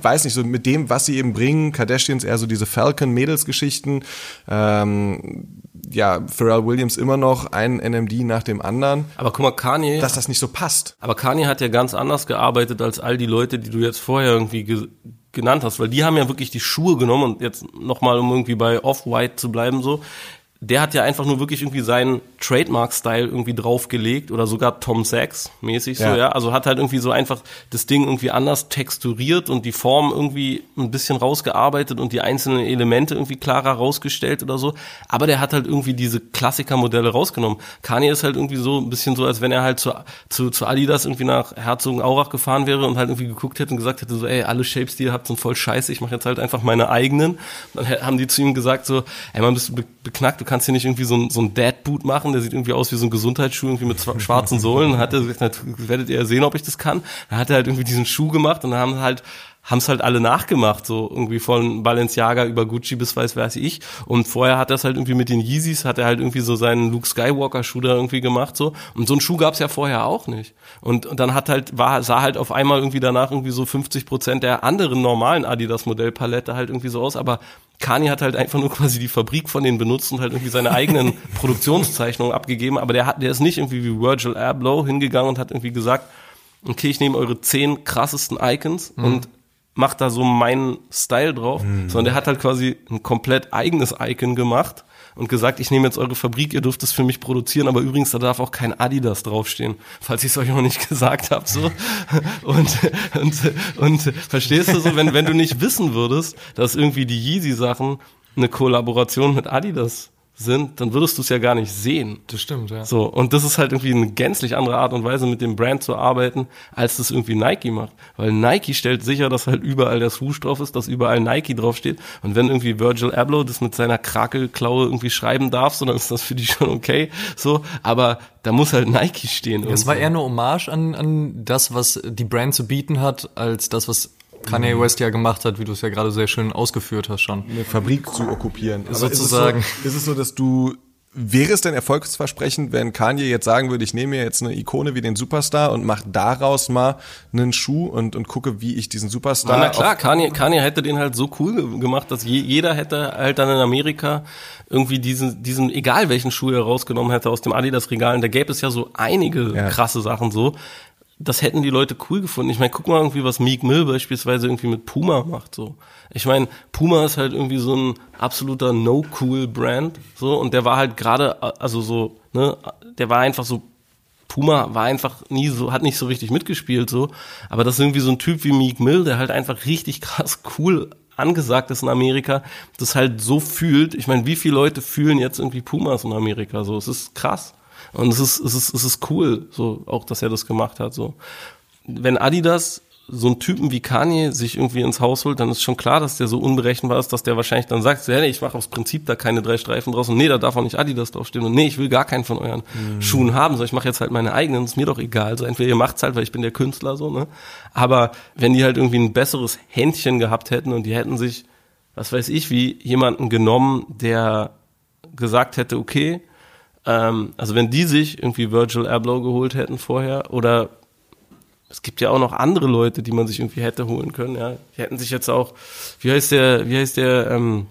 weiß nicht, so mit dem, was sie eben bringen, Kardashians eher so diese Falcon-Mädels-Geschichten, ähm, ja, Pharrell Williams immer noch ein NMD nach dem anderen, Aber guck mal, Kanye, dass das nicht so passt. aber Kanye hat ja ganz anders gearbeitet als all die Leute, die du jetzt vorher irgendwie ge genannt hast, weil die haben ja wirklich die Schuhe genommen und jetzt nochmal, um irgendwie bei Off-White zu bleiben, so, der hat ja einfach nur wirklich irgendwie seinen Trademark-Style irgendwie draufgelegt oder sogar Tom Sachs mäßig so, Ja. Also hat halt irgendwie so einfach das Ding irgendwie anders texturiert und die Form irgendwie ein bisschen rausgearbeitet und die einzelnen Elemente irgendwie klarer rausgestellt oder so. Aber der hat halt irgendwie diese Klassikermodelle rausgenommen. Kanye ist halt irgendwie so ein bisschen so, als wenn er halt zu, zu, zu Adidas irgendwie nach Herzogenaurach gefahren wäre und halt irgendwie geguckt hätte und gesagt hätte so, ey, alle Shapes, die ihr habt, sind voll scheiße, ich mache jetzt halt einfach meine eigenen. Dann haben die zu ihm gesagt so, ey, man bist du be beknackt, du kannst hier nicht irgendwie so ein, so ein Dad-Boot machen, der sieht irgendwie aus wie so ein Gesundheitsschuh, irgendwie mit schwarzen Sohlen. Hat er gesagt, na, werdet ihr sehen, ob ich das kann. Dann hat er halt irgendwie diesen Schuh gemacht und dann haben halt haben es halt alle nachgemacht, so irgendwie von Balenciaga über Gucci bis weiß weiß ich. Und vorher hat er es halt irgendwie mit den Yeezys, hat er halt irgendwie so seinen Luke Skywalker Schuh da irgendwie gemacht so. Und so einen Schuh gab's ja vorher auch nicht. Und, und dann hat halt war sah halt auf einmal irgendwie danach irgendwie so 50 Prozent der anderen normalen Adidas Modellpalette halt irgendwie so aus. Aber Kanye hat halt einfach nur quasi die Fabrik von denen benutzt und halt irgendwie seine eigenen Produktionszeichnungen abgegeben. Aber der hat, der ist nicht irgendwie wie Virgil Abloh hingegangen und hat irgendwie gesagt, okay, ich nehme eure zehn krassesten Icons und macht da so meinen Style drauf, sondern der hat halt quasi ein komplett eigenes Icon gemacht und gesagt, ich nehme jetzt eure Fabrik, ihr dürft es für mich produzieren, aber übrigens, da darf auch kein Adidas draufstehen, falls ich es euch noch nicht gesagt habe, so. Und, und, und verstehst du so, wenn, wenn du nicht wissen würdest, dass irgendwie die Yeezy-Sachen eine Kollaboration mit Adidas sind, dann würdest du es ja gar nicht sehen. Das stimmt, ja. So, und das ist halt irgendwie eine gänzlich andere Art und Weise, mit dem Brand zu arbeiten, als das irgendwie Nike macht. Weil Nike stellt sicher, dass halt überall der Swoosh drauf ist, dass überall Nike draufsteht. Und wenn irgendwie Virgil Abloh das mit seiner Krakelklaue irgendwie schreiben darf, so, dann ist das für die schon okay. So, aber da muss halt Nike stehen. Es war eher eine Hommage an, an das, was die Brand zu bieten hat, als das, was Kanye West ja gemacht hat, wie du es ja gerade sehr schön ausgeführt hast schon. eine Fabrik zu okkupieren. Aber Sozusagen. Ist es, so, ist es so, dass du Wäre es denn erfolgsversprechend, wenn Kanye jetzt sagen würde, ich nehme mir jetzt eine Ikone wie den Superstar und mache daraus mal einen Schuh und, und gucke, wie ich diesen Superstar. Na klar, Kanye, Kanye hätte den halt so cool ge- gemacht, dass je, jeder hätte halt dann in Amerika irgendwie diesen, diesen, egal welchen Schuh er rausgenommen hätte aus dem Adidas-Regal, und da gäbe es ja so einige Ja. krasse Sachen so. Das hätten die Leute cool gefunden. Ich meine, guck mal irgendwie, was Meek Mill beispielsweise irgendwie mit Puma macht, so. Ich meine, Puma ist halt irgendwie so ein absoluter No-Cool-Brand, so, und der war halt gerade, also so, ne, der war einfach so Puma war einfach nie so, hat nicht so richtig mitgespielt, so. Aber das ist irgendwie so ein Typ wie Meek Mill, der halt einfach richtig krass cool angesagt ist in Amerika, das halt so fühlt. Ich meine, wie viele Leute fühlen jetzt irgendwie Pumas in Amerika, so. Es ist krass. Und es ist, es ist, es ist cool, so, auch, dass er das gemacht hat, so. Wenn Adidas so einen Typen wie Kanye sich irgendwie ins Haus holt, dann ist schon klar, dass der so unberechenbar ist, dass der wahrscheinlich dann sagt, so, ja, nee, ich mache aus Prinzip da keine drei Streifen draus und nee, da darf auch nicht Adidas draufstehen und nee, ich will gar keinen von euren Schuhen haben, so ich mache jetzt halt meine eigenen, ist mir doch egal, so entweder ihr macht's halt, weil ich bin der Künstler so, ne? Aber wenn die halt irgendwie ein besseres Händchen gehabt hätten und die hätten sich, was weiß ich, wie jemanden genommen, der gesagt hätte, okay, ähm, also wenn die sich irgendwie Virgil Abloh geholt hätten vorher oder es gibt ja auch noch andere Leute, die man sich irgendwie hätte holen können, ja. Die hätten sich jetzt auch, wie heißt der, wie heißt der, ähm,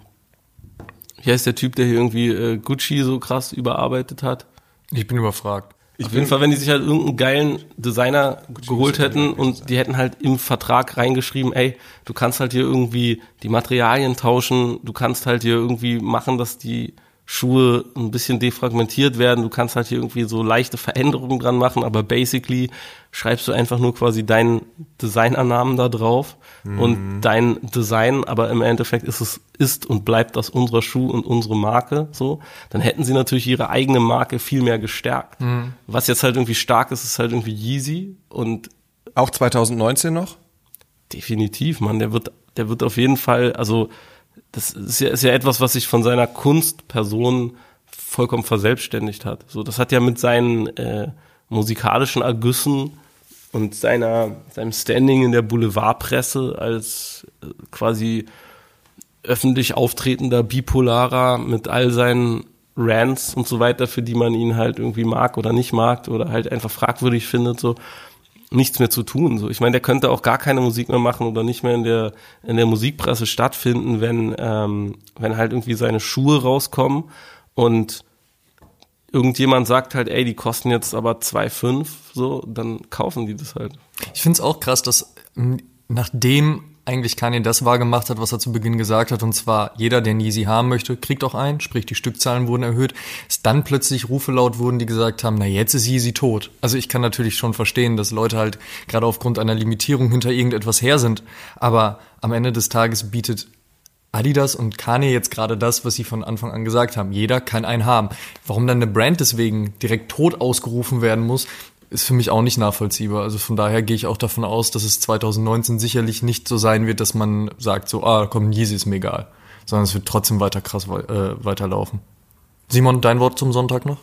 wie heißt der Typ, der hier irgendwie äh, Gucci so krass überarbeitet hat? Ich bin überfragt. Auf jeden Fall, wenn die sich halt irgendeinen geilen Designer geholt hätten und die hätten halt im Vertrag reingeschrieben, ey, du kannst halt hier irgendwie die Materialien tauschen, du kannst halt hier irgendwie machen, dass die Schuhe ein bisschen defragmentiert werden, du kannst halt hier irgendwie so leichte Veränderungen dran machen, aber basically schreibst du einfach nur quasi deinen Designernamen da drauf und dein Design, aber im Endeffekt ist es, ist und bleibt das unser Schuh und unsere Marke, so, dann hätten sie natürlich ihre eigene Marke viel mehr gestärkt. Was jetzt halt irgendwie stark ist, ist halt irgendwie Yeezy und Auch 2019 noch? definitiv, man, der wird, der wird auf jeden Fall, also das ist ja, ist ja etwas, was sich von seiner Kunstperson vollkommen verselbstständigt hat. So, das hat ja mit seinen äh, musikalischen Ergüssen und seiner seinem Standing in der Boulevardpresse als äh, quasi öffentlich auftretender Bipolarer mit all seinen Rants und so weiter, für die man ihn halt irgendwie mag oder nicht mag oder halt einfach fragwürdig findet, so nichts mehr zu tun. So, ich meine, der könnte auch gar keine Musik mehr machen oder nicht mehr in der in der Musikpresse stattfinden, wenn ähm, wenn halt irgendwie seine Schuhe rauskommen und irgendjemand sagt halt, ey, die kosten jetzt aber 2,5, so, dann kaufen die das halt. Ich finde es auch krass, dass nachdem eigentlich Kanye das wahrgemacht hat, was er zu Beginn gesagt hat, und zwar jeder, der einen Yeezy haben möchte, kriegt auch einen, sprich die Stückzahlen wurden erhöht, es dann plötzlich Rufe laut wurden, die gesagt haben, na jetzt ist Yeezy tot. Also ich kann natürlich schon verstehen, dass Leute halt gerade aufgrund einer Limitierung hinter irgendetwas her sind, aber am Ende des Tages bietet Adidas und Kanye jetzt gerade das, was sie von Anfang an gesagt haben. Jeder kann einen haben. Warum dann eine Brand deswegen direkt tot ausgerufen werden muss, ist für mich auch nicht nachvollziehbar. Also von daher gehe ich auch davon aus, dass es 2019 sicherlich nicht so sein wird, dass man sagt so, ah, komm, Yeezy ist mir egal. Sondern es wird trotzdem weiter krass äh, weiterlaufen. Simon, dein Wort zum Sonntag noch?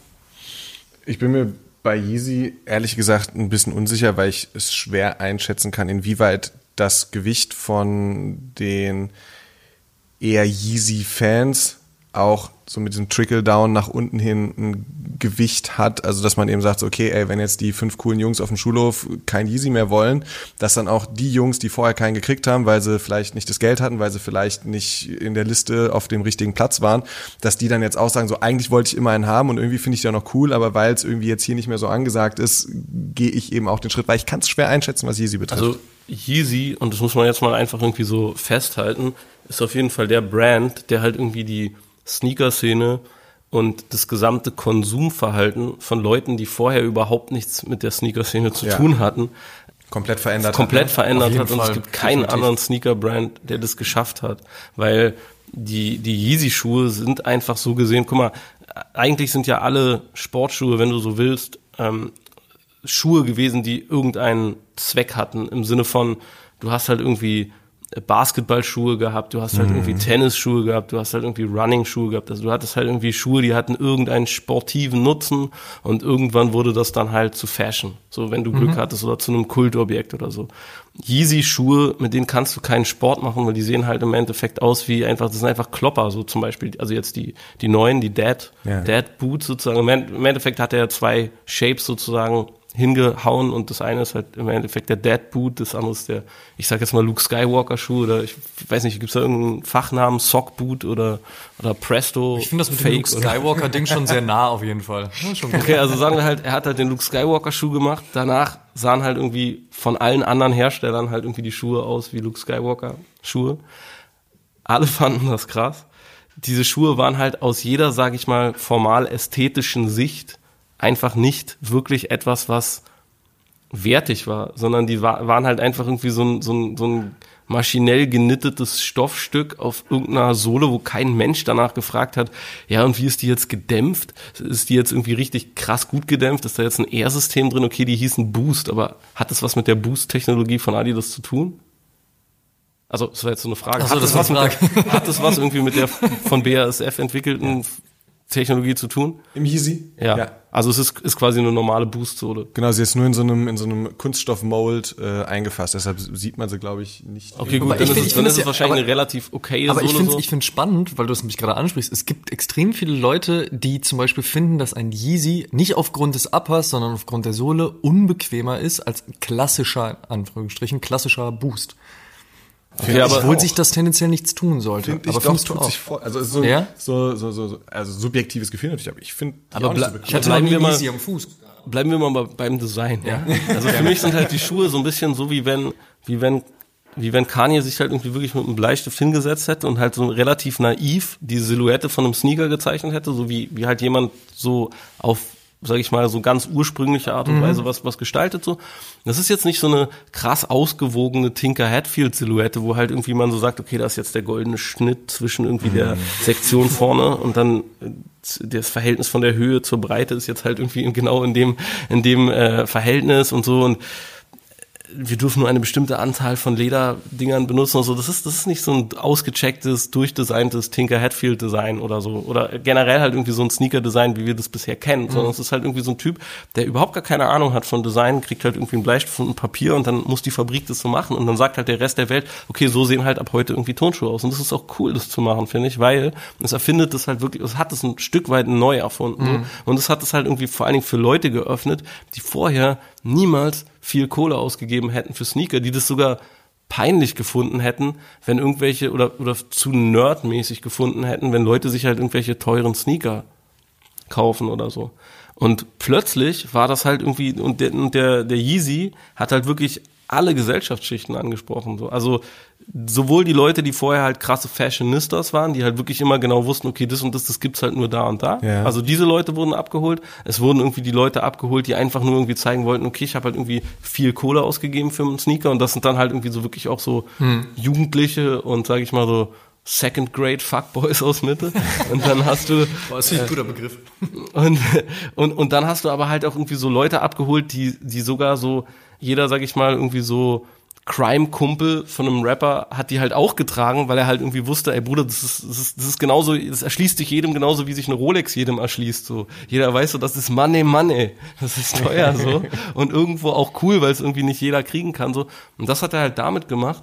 Ich bin mir bei Yeezy ehrlich gesagt ein bisschen unsicher, weil ich es schwer einschätzen kann, inwieweit das Gewicht von den eher Yeezy-Fans auch so mit diesem Trickle-Down nach unten hin ein Gewicht hat. Also, dass man eben sagt, okay, ey, wenn jetzt die fünf coolen Jungs auf dem Schulhof kein Yeezy mehr wollen, dass dann auch die Jungs, die vorher keinen gekriegt haben, weil sie vielleicht nicht das Geld hatten, weil sie vielleicht nicht in der Liste auf dem richtigen Platz waren, dass die dann jetzt auch sagen, so, eigentlich wollte ich immer einen haben und irgendwie finde ich den noch cool, aber weil es irgendwie jetzt hier nicht mehr so angesagt ist, gehe ich eben auch den Schritt, weil ich kann es schwer einschätzen, was Yeezy betrifft. Also Yeezy, und das muss man jetzt mal einfach irgendwie so festhalten, ist auf jeden Fall der Brand, der halt irgendwie die Sneaker-Szene und das gesamte Konsumverhalten von Leuten, die vorher überhaupt nichts mit der Sneaker-Szene zu Ja. tun hatten, komplett verändert. komplett hat, ne? verändert Auf jeden hat und es Fall, gibt keinen definitiv. anderen Sneaker-Brand, der das geschafft hat, weil die, die Yeezy-Schuhe sind einfach so gesehen, guck mal, eigentlich sind ja alle Sportschuhe, wenn du so willst, ähm, Schuhe gewesen, die irgendeinen Zweck hatten, im Sinne von, du hast halt irgendwie Basketballschuhe gehabt, du hast halt mhm. irgendwie Tennisschuhe gehabt, du hast halt irgendwie Running-Schuhe gehabt. Also du hattest halt irgendwie Schuhe, die hatten irgendeinen sportiven Nutzen und irgendwann wurde das dann halt zu Fashion. So, wenn du Glück mhm. hattest oder zu einem Kultobjekt oder so. Yeezy-Schuhe, mit denen kannst du keinen Sport machen, weil die sehen halt im Endeffekt aus wie einfach, das sind einfach Klopper, so zum Beispiel, also jetzt die, die neuen, die Dad, ja. Dad Boots sozusagen. Im Endeffekt hat er zwei Shapes sozusagen hingehauen und das eine ist halt im Endeffekt der Dead Boot, das andere ist der, ich sag jetzt mal Luke Skywalker Schuh oder ich weiß nicht, gibt's da irgendeinen Fachnamen, Sock Boot oder, oder Presto? Ich finde das mit Fake dem Luke Skywalker Ding schon sehr nah auf jeden Fall. Ja, okay, also sagen wir halt, er hat halt den Luke Skywalker Schuh gemacht, danach sahen halt irgendwie von allen anderen Herstellern halt irgendwie die Schuhe aus wie Luke Skywalker Schuhe. Alle fanden das krass. Diese Schuhe waren halt aus jeder, sag ich mal, formal ästhetischen Sicht einfach nicht wirklich etwas, was wertig war, sondern die war, waren halt einfach irgendwie so ein, so ein, so ein maschinell genittetes Stoffstück auf irgendeiner Sohle, wo kein Mensch danach gefragt hat, ja, und wie ist die jetzt gedämpft? Ist die jetzt irgendwie richtig krass gut gedämpft? Ist da jetzt ein R-System drin? Okay, die hießen Boost, aber hat das was mit der Boost-Technologie von Adidas zu tun? Also, das war jetzt so eine Frage. Ach so, hat, das, das was Frage. Der, hat das was irgendwie mit der von BASF entwickelten Technologie zu tun? Im Yeezy? Ja. ja. Also es ist, ist quasi eine normale Boost-Sohle. Genau, sie ist nur in so einem, in so einem Kunststoff-Mold äh, eingefasst. Deshalb sieht man sie, glaube ich, nicht. Okay, gut, dann, ich ist, find, es, dann ist es wahrscheinlich aber, eine relativ okay Aber Sohle ich finde so. ich finde spannend, weil du es nämlich gerade ansprichst. Es gibt extrem viele Leute, die zum Beispiel finden, dass ein Yeezy nicht aufgrund des Uppers, sondern aufgrund der Sohle unbequemer ist als klassischer, Anführungsstrichen, klassischer Boost. Okay, aber obwohl sich das tendenziell nichts tun sollte. Find ich aber doch, tut auch. sich vor, also so, ja? so, so, so, also subjektives Gefühl natürlich, aber ich finde aber ble so ich bleiben wir mal am Fuß. Bleiben wir mal beim Design. Ja. Also für mich sind halt die Schuhe so ein bisschen so wie wenn wie wenn wie wenn Kanye sich halt irgendwie wirklich mit einem Bleistift hingesetzt hätte und halt so relativ naiv die Silhouette von einem Sneaker gezeichnet hätte, so wie wie halt jemand so auf sage ich mal, so ganz ursprüngliche Art und mhm. Weise was, was gestaltet so. Das ist jetzt nicht so eine krass ausgewogene Tinker Hatfield Silhouette, wo halt irgendwie man so sagt, okay, da ist jetzt der goldene Schnitt zwischen irgendwie mhm. der Sektion vorne und dann äh, das Verhältnis von der Höhe zur Breite ist jetzt halt irgendwie genau in dem in dem äh, Verhältnis und so und wir dürfen nur eine bestimmte Anzahl von Lederdingern benutzen und so. Das ist, das ist nicht so ein ausgechecktes, durchdesigntes Tinker Hatfield Design oder so. Oder generell halt irgendwie so ein Sneaker Design, wie wir das bisher kennen. Mhm. Sondern es ist halt irgendwie so ein Typ, der überhaupt gar keine Ahnung hat von Design, kriegt halt irgendwie ein Bleistift und ein Papier und dann muss die Fabrik das so machen und dann sagt halt der Rest der Welt, okay, so sehen halt ab heute irgendwie Tonschuhe aus. Und das ist auch cool, das zu machen, finde ich, weil es erfindet das halt wirklich, es hat es ein Stück weit neu erfunden. Mhm. Und es hat es halt irgendwie vor allen Dingen für Leute geöffnet, die vorher niemals viel Kohle ausgegeben hätten für Sneaker, die das sogar peinlich gefunden hätten, wenn irgendwelche oder oder zu nerdmäßig gefunden hätten, wenn Leute sich halt irgendwelche teuren Sneaker kaufen oder so. Und plötzlich war das halt irgendwie und der der, der Yeezy hat halt wirklich alle Gesellschaftsschichten angesprochen. So. Also sowohl die Leute, die vorher halt krasse Fashionistas waren, die halt wirklich immer genau wussten, okay, das und das, das gibt's halt nur da und da. Ja. Also diese Leute wurden abgeholt. Es wurden irgendwie die Leute abgeholt, die einfach nur irgendwie zeigen wollten, okay, ich habe halt irgendwie viel Kohle ausgegeben für einen Sneaker und das sind dann halt irgendwie so wirklich auch so hm. Jugendliche und sage ich mal so Second Grade Fuckboys aus Mitte. Und dann hast du. Boah, das ist ein äh, guter Begriff. Und, und, und dann hast du aber halt auch irgendwie so Leute abgeholt, die, die sogar so, jeder, sag ich mal, irgendwie so Crime-Kumpel von einem Rapper hat die halt auch getragen, weil er halt irgendwie wusste, ey Bruder, das ist, das ist, das ist genauso, das erschließt sich jedem genauso, wie sich eine Rolex jedem erschließt. So. Jeder weiß so, das ist Money, Money. Das ist teuer so. Und irgendwo auch cool, weil es irgendwie nicht jeder kriegen kann. so. Und das hat er halt damit gemacht.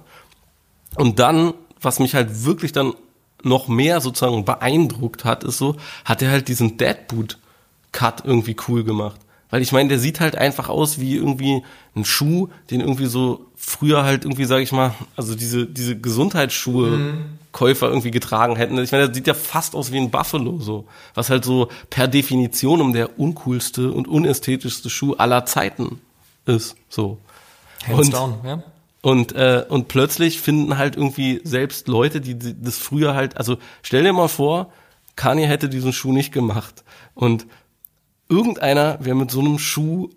Und dann, was mich halt wirklich dann noch mehr sozusagen beeindruckt hat, ist so, hat er halt diesen Deadboot-Cut irgendwie cool gemacht. Weil ich meine, der sieht halt einfach aus wie irgendwie ein Schuh, den irgendwie so früher halt irgendwie, sag ich mal, also diese, diese Gesundheitsschuhe mhm. Käufer irgendwie getragen hätten. Ich meine, der sieht ja fast aus wie ein Buffalo, so. Was halt so per Definition um der uncoolste und unästhetischste Schuh aller Zeiten ist, so. Hands und, down, ja. Und, äh, und plötzlich finden halt irgendwie selbst Leute, die, die das früher halt, also stell dir mal vor, Kanye hätte diesen Schuh nicht gemacht. Und irgendeiner wäre mit so einem Schuh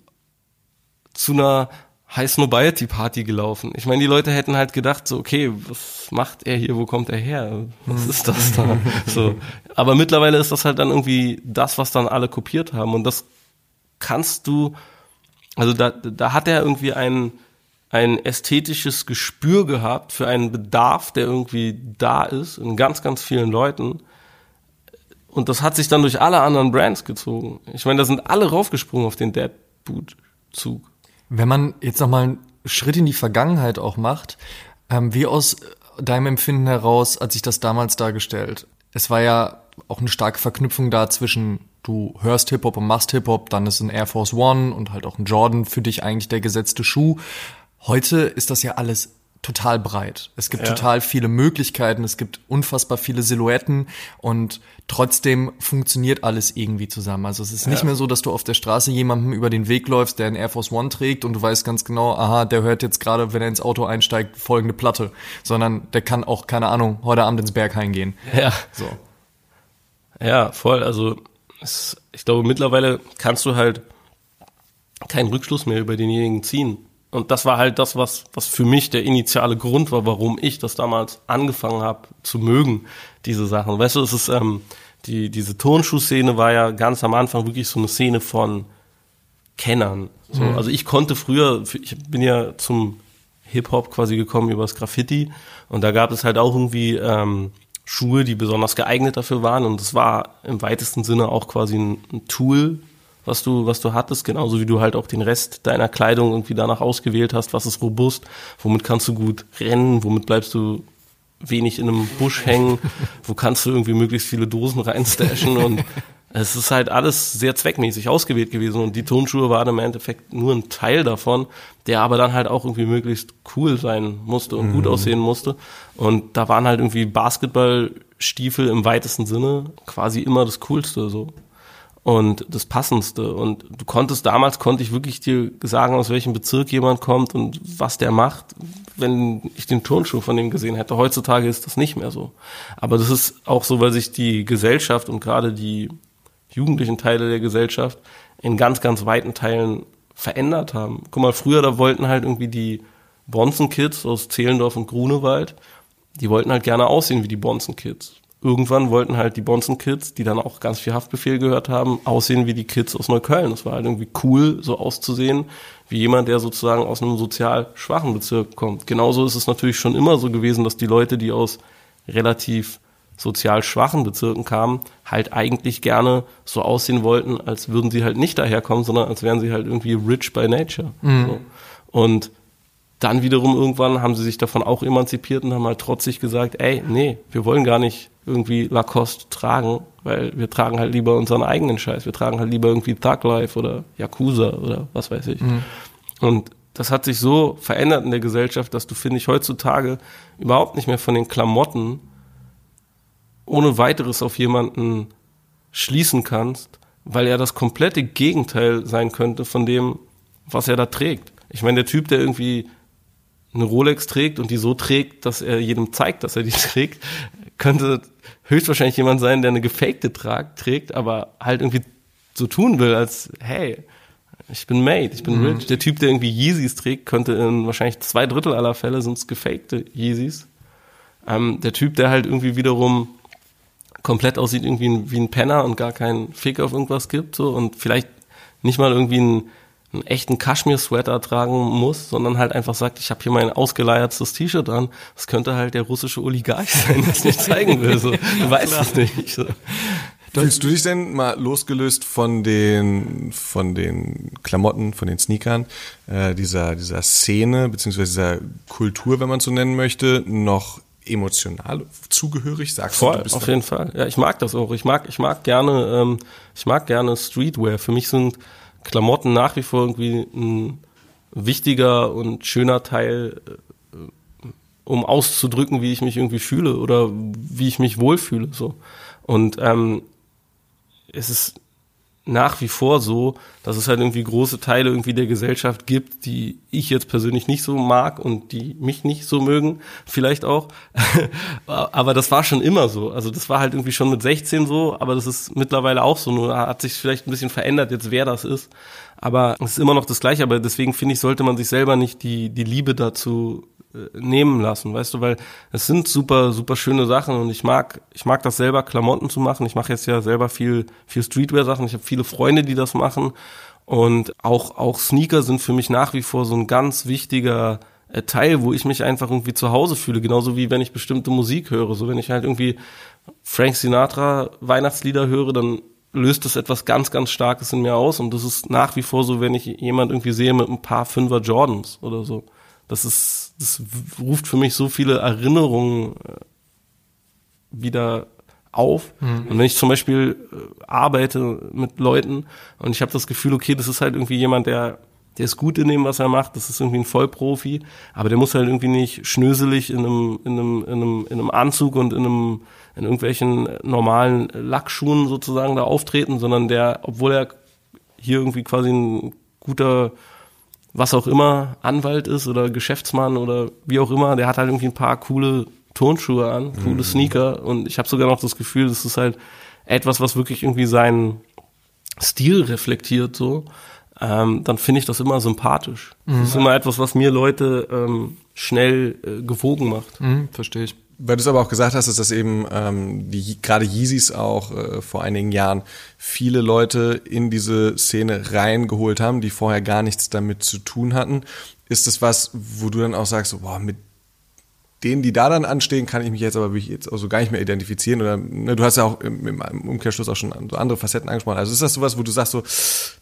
zu einer High Snobiety Party gelaufen. Ich meine, die Leute hätten halt gedacht, so, okay, was macht er hier, wo kommt er her? Was ist das da? So. Aber mittlerweile ist das halt dann irgendwie das, was dann alle kopiert haben. Und das kannst du, also da, da hat er irgendwie ein, ein ästhetisches Gespür gehabt für einen Bedarf, der irgendwie da ist in ganz, ganz vielen Leuten. Und das hat sich dann durch alle anderen Brands gezogen. Ich meine, da sind alle raufgesprungen auf den Dead Boot Zug. Wenn man jetzt nochmal einen Schritt in die Vergangenheit auch macht, ähm, wie aus deinem Empfinden heraus hat sich das damals dargestellt? Es war ja auch eine starke Verknüpfung da zwischen du hörst Hip-Hop und machst Hip-Hop, dann ist ein Air Force One und halt auch ein Jordan für dich eigentlich der gesetzte Schuh. Heute ist das ja alles total breit. Es gibt Ja. total viele Möglichkeiten, es gibt unfassbar viele Silhouetten und trotzdem funktioniert alles irgendwie zusammen. Also es ist nicht mehr so, dass du auf der Straße jemandem über den Weg läufst, der einen Air Force One trägt und du weißt ganz genau, aha, der hört jetzt gerade, wenn er ins Auto einsteigt, folgende Platte, sondern der kann auch, keine Ahnung, heute Abend ins Berghain gehen. Ja. So. Ja, voll. Also es, ich glaube, mittlerweile kannst du halt keinen Rückschluss mehr über denjenigen ziehen. Und das war halt das, was, was für mich der initiale Grund war, warum ich das damals angefangen habe zu mögen, diese Sachen. Weißt du, es ist, ähm, die, diese Turnschuhszene war ja ganz am Anfang wirklich so eine Szene von Kennern. So, Also ich konnte früher, ich bin ja zum Hip-Hop quasi gekommen übers Graffiti und da gab es halt auch irgendwie ähm, Schuhe, die besonders geeignet dafür waren und es war im weitesten Sinne auch quasi ein, ein Tool, was du, was du hattest, genauso wie du halt auch den Rest deiner Kleidung irgendwie danach ausgewählt hast, was ist robust, womit kannst du gut rennen, womit bleibst du wenig in einem Busch hängen, wo kannst du irgendwie möglichst viele Dosen reinstashen und es ist halt alles sehr zweckmäßig ausgewählt gewesen und die Turnschuhe waren im Endeffekt nur ein Teil davon, der aber dann halt auch irgendwie möglichst cool sein musste und gut aussehen musste. Und da waren halt irgendwie Basketballstiefel im weitesten Sinne quasi immer das Coolste so und das Passendste. Und du konntest, damals konnte ich wirklich dir sagen, aus welchem Bezirk jemand kommt und was der macht, wenn ich den Turnschuh von dem gesehen hätte. Heutzutage ist das nicht mehr so. Aber das ist auch so, weil sich die Gesellschaft und gerade die jugendlichen Teile der Gesellschaft in ganz, ganz weiten Teilen verändert haben. Guck mal, früher, da wollten halt irgendwie die Bonzen-Kids aus Zehlendorf und Grunewald, die wollten halt gerne aussehen wie die Bonzen-Kids. Irgendwann wollten halt die Bonzen-Kids, die dann auch ganz viel Haftbefehl gehört haben, aussehen wie die Kids aus Neukölln. Das war halt irgendwie cool, so auszusehen, wie jemand, der sozusagen aus einem sozial schwachen Bezirk kommt. Genauso ist es natürlich schon immer so gewesen, dass die Leute, die aus relativ sozial schwachen Bezirken kamen, halt eigentlich gerne so aussehen wollten, als würden sie halt nicht daherkommen, sondern als wären sie halt irgendwie rich by nature. So. Und dann wiederum irgendwann haben sie sich davon auch emanzipiert und haben halt trotzig gesagt, ey, nee, wir wollen gar nicht irgendwie Lacoste tragen, weil wir tragen halt lieber unseren eigenen Scheiß. Wir tragen halt lieber irgendwie Thug Life oder Yakuza oder was weiß ich. Und das hat sich so verändert in der Gesellschaft, dass du, finde ich, heutzutage überhaupt nicht mehr von den Klamotten ohne weiteres auf jemanden schließen kannst, weil er das komplette Gegenteil sein könnte von dem, was er da trägt. Ich meine, der Typ, der irgendwie eine Rolex trägt und die so trägt, dass er jedem zeigt, dass er die trägt, könnte höchstwahrscheinlich jemand sein, der eine gefakte Trag trägt, aber halt irgendwie so tun will, als hey, ich bin made, ich bin rich. Der Typ, der irgendwie Yeezys trägt, könnte in wahrscheinlich zwei Drittel aller Fälle sind es gefakte Yeezys. Ähm, der Typ, der halt irgendwie wiederum komplett aussieht irgendwie ein- wie ein Penner und gar keinen Fick auf irgendwas gibt, so und vielleicht nicht mal irgendwie einen, einen echten Kaschmir-Sweater tragen muss, sondern halt einfach sagt, ich habe hier mein ausgeleiertes T-Shirt an. Das könnte halt der russische Oligarch sein, der es nicht zeigen will. So. Du weißt es nicht. So. Fühlst du dich denn mal losgelöst von den, von den Klamotten, von den Sneakern, äh, dieser, dieser Szene, beziehungsweise dieser Kultur, wenn man es so nennen möchte, noch emotional zugehörig? Sagst du, Voll, du bist auf jeden Fall. Ja, ich mag das auch. Ich mag, ich mag gerne, ähm, ich mag gerne Streetwear. Für mich sind Klamotten nach wie vor irgendwie ein wichtiger und schöner Teil, äh, um auszudrücken, wie ich mich irgendwie fühle oder wie ich mich wohlfühle. So. Und ähm, es ist nach wie vor so, dass es halt irgendwie große Teile irgendwie der Gesellschaft gibt, die ich jetzt persönlich nicht so mag und die mich nicht so mögen, vielleicht auch. aber das war schon immer so. Also das war halt irgendwie schon mit 16 so, aber das ist mittlerweile auch so. Nur hat sich vielleicht ein bisschen verändert jetzt, wer das ist. Aber es ist immer noch das Gleiche. Aber deswegen finde ich, sollte man sich selber nicht die, die Liebe dazu äh, nehmen lassen, weißt du, weil es sind super, super schöne Sachen und ich mag, ich mag das selber, Klamotten zu machen. Ich mache jetzt ja selber viel, viel Streetwear-Sachen. Ich habe viele Freunde, die das machen und auch, auch Sneaker sind für mich nach wie vor so ein ganz wichtiger äh, Teil, wo ich mich einfach irgendwie zu Hause fühle, genauso wie wenn ich bestimmte Musik höre. So wenn ich halt irgendwie Frank Sinatra Weihnachtslieder höre, dann löst das etwas ganz, ganz Starkes in mir aus und das ist nach wie vor so, wenn ich jemand irgendwie sehe mit ein paar Fünfer Jordans oder so. Das ist, das ruft für mich so viele Erinnerungen äh, wieder auf. Mhm. Und wenn ich zum Beispiel äh, arbeite mit Leuten und ich habe das Gefühl, okay, das ist halt irgendwie jemand, der der ist gut in dem, was er macht, das ist irgendwie ein Vollprofi, aber der muss halt irgendwie nicht schnöselig in einem, in einem, in einem, in einem Anzug und in einem, in irgendwelchen normalen Lackschuhen sozusagen da auftreten, sondern der, obwohl er hier irgendwie quasi ein guter was auch immer Anwalt ist oder Geschäftsmann oder wie auch immer, der hat halt irgendwie ein paar coole Turnschuhe an, coole mhm. Sneaker und ich habe sogar noch das Gefühl, das ist halt etwas, was wirklich irgendwie seinen Stil reflektiert so. Ähm, dann finde ich das immer sympathisch. Mhm. Das ist immer etwas, was mir Leute ähm, schnell äh, gewogen macht. Mhm, Verstehe ich. Weil du es aber auch gesagt hast, ist, dass eben ähm, die gerade Yeezys auch äh, vor einigen Jahren viele Leute in diese Szene reingeholt haben, die vorher gar nichts damit zu tun hatten. Ist das was, wo du dann auch sagst, so, boah, mit denen, die da dann anstehen, kann ich mich jetzt aber jetzt also gar nicht mehr identifizieren. Oder ne, du hast ja auch im, im Umkehrschluss auch schon so andere Facetten angesprochen. Also ist das sowas, wo du sagst, so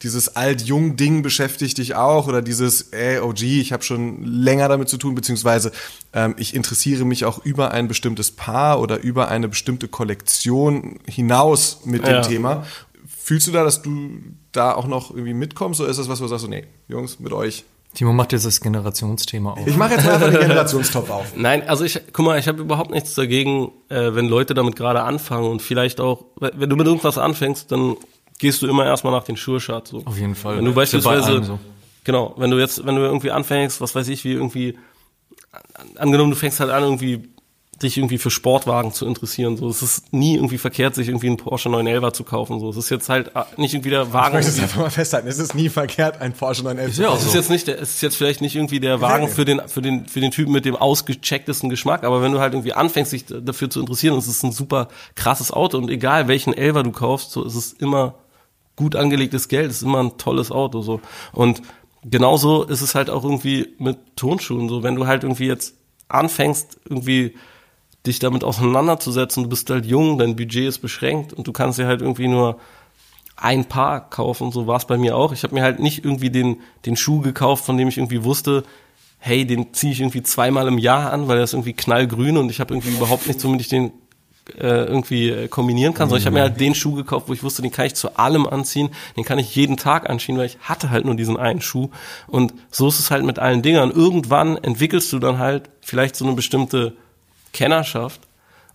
dieses alt-jung-Ding beschäftigt dich auch oder dieses, ey, OG, ich habe schon länger damit zu tun, beziehungsweise ähm, ich interessiere mich auch über ein bestimmtes Paar oder über eine bestimmte Kollektion hinaus mit dem ja. Thema. Fühlst du da, dass du da auch noch irgendwie mitkommst oder ist das was, wo du sagst, so, nee, Jungs, mit euch Timo macht jetzt das Generationsthema auf. Ich mache jetzt mal einfach den Generationstopf auf. Nein, also ich, guck mal, ich habe überhaupt nichts dagegen, äh, wenn Leute damit gerade anfangen und vielleicht auch, wenn du mit irgendwas anfängst, dann gehst du immer erstmal nach den Sure-Shot. So. Auf jeden Fall. Wenn du beispielsweise, so. genau, wenn du jetzt, wenn du irgendwie anfängst, was weiß ich, wie irgendwie, angenommen, du fängst halt an, irgendwie dich irgendwie für Sportwagen zu interessieren. So, es ist nie irgendwie verkehrt, sich irgendwie einen Porsche 911 zu kaufen. So, es ist jetzt halt äh, nicht irgendwie der Wagen. Ich möchte es einfach mal festhalten. Es ist nie verkehrt, ein Porsche 911 zu kaufen. Ja, es ist jetzt nicht, der, es ist jetzt vielleicht nicht irgendwie der Wagen für den, für den, für den Typen mit dem ausgechecktesten Geschmack. Aber wenn du halt irgendwie anfängst, dich dafür zu interessieren, es ist ein super krasses Auto und egal welchen Elver du kaufst, so, es ist immer gut angelegtes Geld, es ist immer ein tolles Auto, so. Und genauso ist es halt auch irgendwie mit Tonschuhen, so. Wenn du halt irgendwie jetzt anfängst, irgendwie dich damit auseinanderzusetzen. Du bist halt jung, dein Budget ist beschränkt und du kannst dir halt irgendwie nur ein Paar kaufen. So war es bei mir auch. Ich habe mir halt nicht irgendwie den, den Schuh gekauft, von dem ich irgendwie wusste, hey, den ziehe ich irgendwie zweimal im Jahr an, weil er ist irgendwie knallgrün und ich habe irgendwie überhaupt nichts, womit ich den äh, irgendwie äh, kombinieren kann. Sondern ich habe mir halt den Schuh gekauft, wo ich wusste, den kann ich zu allem anziehen, den kann ich jeden Tag anziehen, weil ich hatte halt nur diesen einen Schuh. Und so ist es halt mit allen Dingern. Irgendwann entwickelst du dann halt vielleicht so eine bestimmte Kennerschaft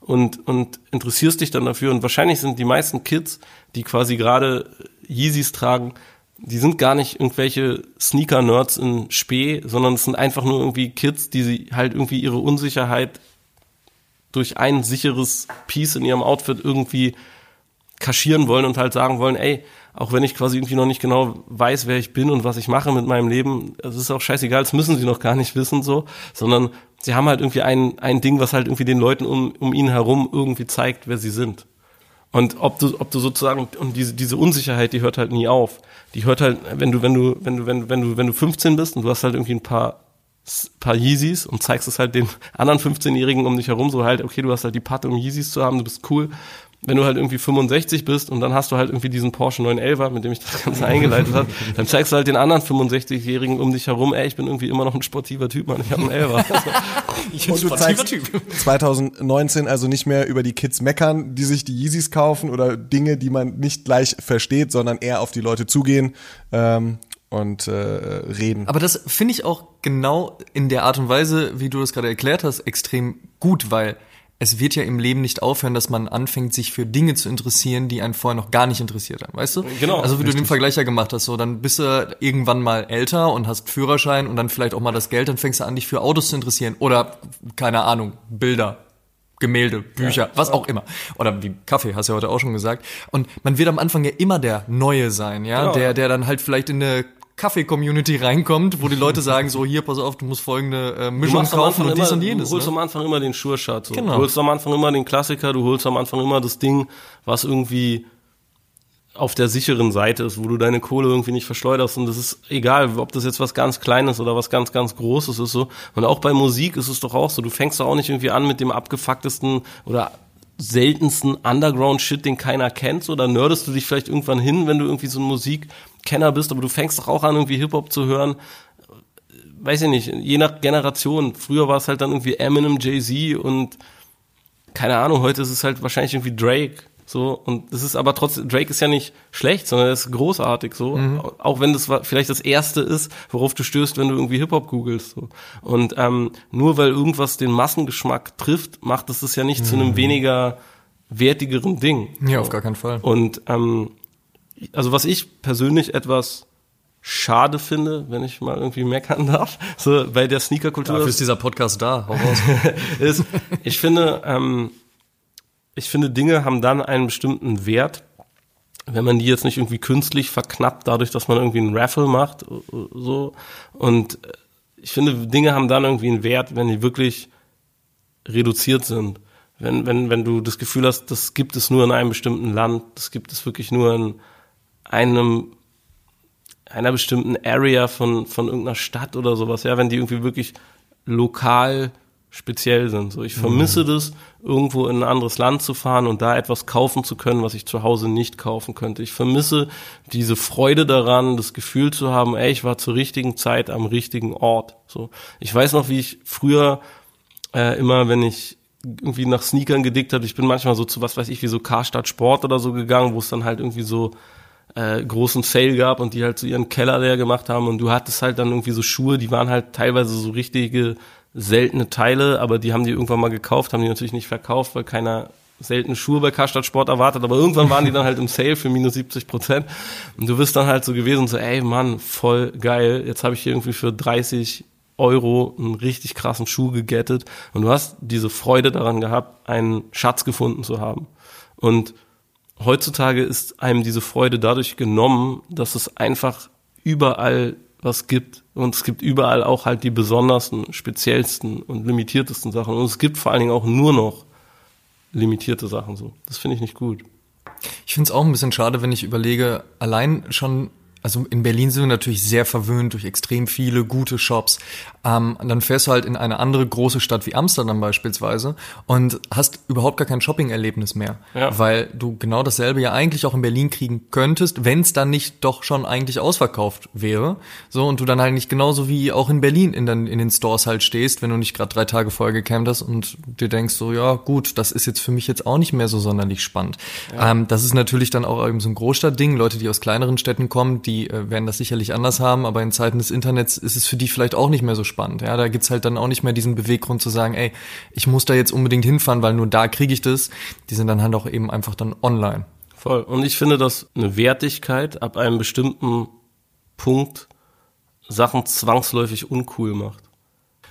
und, und interessierst dich dann dafür. Und wahrscheinlich sind die meisten Kids, die quasi gerade Yeezys tragen, die sind gar nicht irgendwelche Sneaker-Nerds in Spee, sondern es sind einfach nur irgendwie Kids, die sie halt irgendwie ihre Unsicherheit durch ein sicheres Piece in ihrem Outfit irgendwie kaschieren wollen und halt sagen wollen, ey, auch wenn ich quasi irgendwie noch nicht genau weiß, wer ich bin und was ich mache mit meinem Leben, es ist auch scheißegal, das müssen sie noch gar nicht wissen so, sondern sie haben halt irgendwie ein, ein Ding, was halt irgendwie den Leuten um, um ihn herum irgendwie zeigt, wer sie sind. Und ob du, ob du sozusagen, und diese, diese Unsicherheit, die hört halt nie auf. Die hört halt, wenn du, wenn du, wenn du, wenn, wenn du, wenn du 15 bist und du hast halt irgendwie ein paar, paar Yeezys und zeigst es halt den anderen 15-Jährigen um dich herum, so halt, okay, du hast halt die Patte, um Yeezys zu haben, du bist cool wenn du halt irgendwie 65 bist und dann hast du halt irgendwie diesen Porsche 911, mit dem ich das Ganze eingeleitet habe, dann zeigst du halt den anderen 65-Jährigen um dich herum, ey, ich bin irgendwie immer noch ein sportiver Typ, Mann, ich habe einen Elfer. ich bin und du zeigst typ. 2019 also nicht mehr über die Kids meckern, die sich die Yeezys kaufen oder Dinge, die man nicht gleich versteht, sondern eher auf die Leute zugehen ähm, und äh, reden. Aber das finde ich auch genau in der Art und Weise, wie du das gerade erklärt hast, extrem gut, weil es wird ja im Leben nicht aufhören, dass man anfängt, sich für Dinge zu interessieren, die einen vorher noch gar nicht interessiert haben, weißt du? Genau, Also wie du richtig. den Vergleich ja gemacht hast, so dann bist du irgendwann mal älter und hast Führerschein und dann vielleicht auch mal das Geld, dann fängst du an, dich für Autos zu interessieren oder keine Ahnung, Bilder. Gemälde, Bücher, was auch immer. Oder wie Kaffee, hast du ja heute auch schon gesagt. Und man wird am Anfang ja immer der Neue sein, ja, Genau. der, der dann halt vielleicht in eine Kaffee-Community reinkommt, wo die Leute sagen so, hier, pass auf, du musst folgende äh, Mischung kaufen und dies immer, und jenes. du holst ne? am Anfang immer den Sure-Shot. So. Genau. Du holst am Anfang immer den Klassiker, du holst am Anfang immer das Ding, was irgendwie auf der sicheren Seite ist, wo du deine Kohle irgendwie nicht verschleuderst. Und das ist egal, ob das jetzt was ganz Kleines oder was ganz, ganz Großes ist so. Und auch bei Musik ist es doch auch so. Du fängst doch auch nicht irgendwie an mit dem abgefucktesten oder seltensten Underground-Shit, den keiner kennt. So, da nerdest du dich vielleicht irgendwann hin, wenn du irgendwie so ein Musikkenner bist, aber du fängst doch auch an, irgendwie Hip-Hop zu hören weiß ich nicht, je nach Generation. Früher war es halt dann irgendwie Eminem, Jay-Z und keine Ahnung, heute ist es halt wahrscheinlich irgendwie Drake. So, und das ist aber trotzdem, Drake ist ja nicht schlecht, sondern er ist großartig, so. Auch wenn das vielleicht das erste ist, worauf du stößt, wenn du irgendwie Hip-Hop googelst, so. Und, ähm, nur weil irgendwas den Massengeschmack trifft, macht es das ja nicht zu einem weniger wertigeren Ding. Ja, auf gar keinen Fall. Und ähm, also was ich persönlich etwas schade finde, wenn ich mal irgendwie meckern darf, so bei der Sneakerkultur Dafür ist, dieser Podcast da. Hau raus. ist, ich finde, ähm, ich finde, Dinge haben dann einen bestimmten Wert, wenn man die jetzt nicht irgendwie künstlich verknappt, dadurch, dass man irgendwie einen Raffle macht, so. Und äh, ich finde, Dinge haben dann irgendwie einen Wert, wenn die wirklich reduziert sind. Wenn, wenn, wenn du das Gefühl hast, das gibt es nur in einem bestimmten Land, das gibt es wirklich nur in einem, einer bestimmten Area von, von irgendeiner Stadt oder sowas, ja, wenn die irgendwie wirklich lokal speziell sind. So, ich vermisse das, irgendwo in ein anderes Land zu fahren und da etwas kaufen zu können, was ich zu Hause nicht kaufen könnte. Ich vermisse diese Freude daran, das Gefühl zu haben, ey, ich war zur richtigen Zeit am richtigen Ort. So, ich weiß noch, wie ich früher äh, immer, wenn ich irgendwie nach Sneakern gedickt habe, ich bin manchmal so zu was weiß ich, wie so Karstadt Sport oder so gegangen, wo es dann halt irgendwie so äh, großen Sale gab und die halt so ihren Keller leer gemacht haben. Und du hattest halt dann irgendwie so Schuhe, die waren halt teilweise so richtige seltene Teile, aber die haben die irgendwann mal gekauft, haben die natürlich nicht verkauft, weil keiner seltene Schuhe bei Karstadt Sport erwartet, aber irgendwann waren die dann halt im Sale für minus 70 Prozent. Und du bist dann halt so gewesen, so ey Mann, voll geil, jetzt habe ich hier irgendwie für 30 Euro einen richtig krassen Schuh gegettet. Und du hast diese Freude daran gehabt, einen Schatz gefunden zu haben. Und heutzutage ist einem diese Freude dadurch genommen, dass es einfach überall was gibt. Und es gibt überall auch halt die besondersten, speziellsten und limitiertesten Sachen. Und es gibt vor allen Dingen auch nur noch limitierte Sachen so. Das finde ich nicht gut. Ich finde es auch ein bisschen schade, wenn ich überlege, allein schon, also in Berlin sind wir natürlich sehr verwöhnt durch extrem viele gute Shops. Ähm, dann fährst du halt in eine andere große Stadt wie Amsterdam beispielsweise und hast überhaupt gar kein Shopping-Erlebnis mehr. Ja. Weil du genau dasselbe ja eigentlich auch in Berlin kriegen könntest, wenn es dann nicht doch schon eigentlich ausverkauft wäre. So, und du dann halt nicht genauso wie auch in Berlin in, den, in den Stores halt stehst, wenn du nicht gerade drei Tage vorher gecampt hast und dir denkst so, ja gut, das ist jetzt für mich jetzt auch nicht mehr so sonderlich spannend. Ähm, das ist natürlich dann auch eben so ein Großstadtding. Leute, die aus kleineren Städten kommen, die äh, werden das sicherlich anders haben, aber in Zeiten des Internets ist es für die vielleicht auch nicht mehr so spannend. Ja, da gibt's halt dann auch nicht mehr diesen Beweggrund zu sagen, ey, ich muss da jetzt unbedingt hinfahren, weil nur da kriege ich das. Die sind dann halt auch eben einfach dann online. Voll. Und ich finde, dass eine Wertigkeit ab einem bestimmten Punkt Sachen zwangsläufig uncool macht.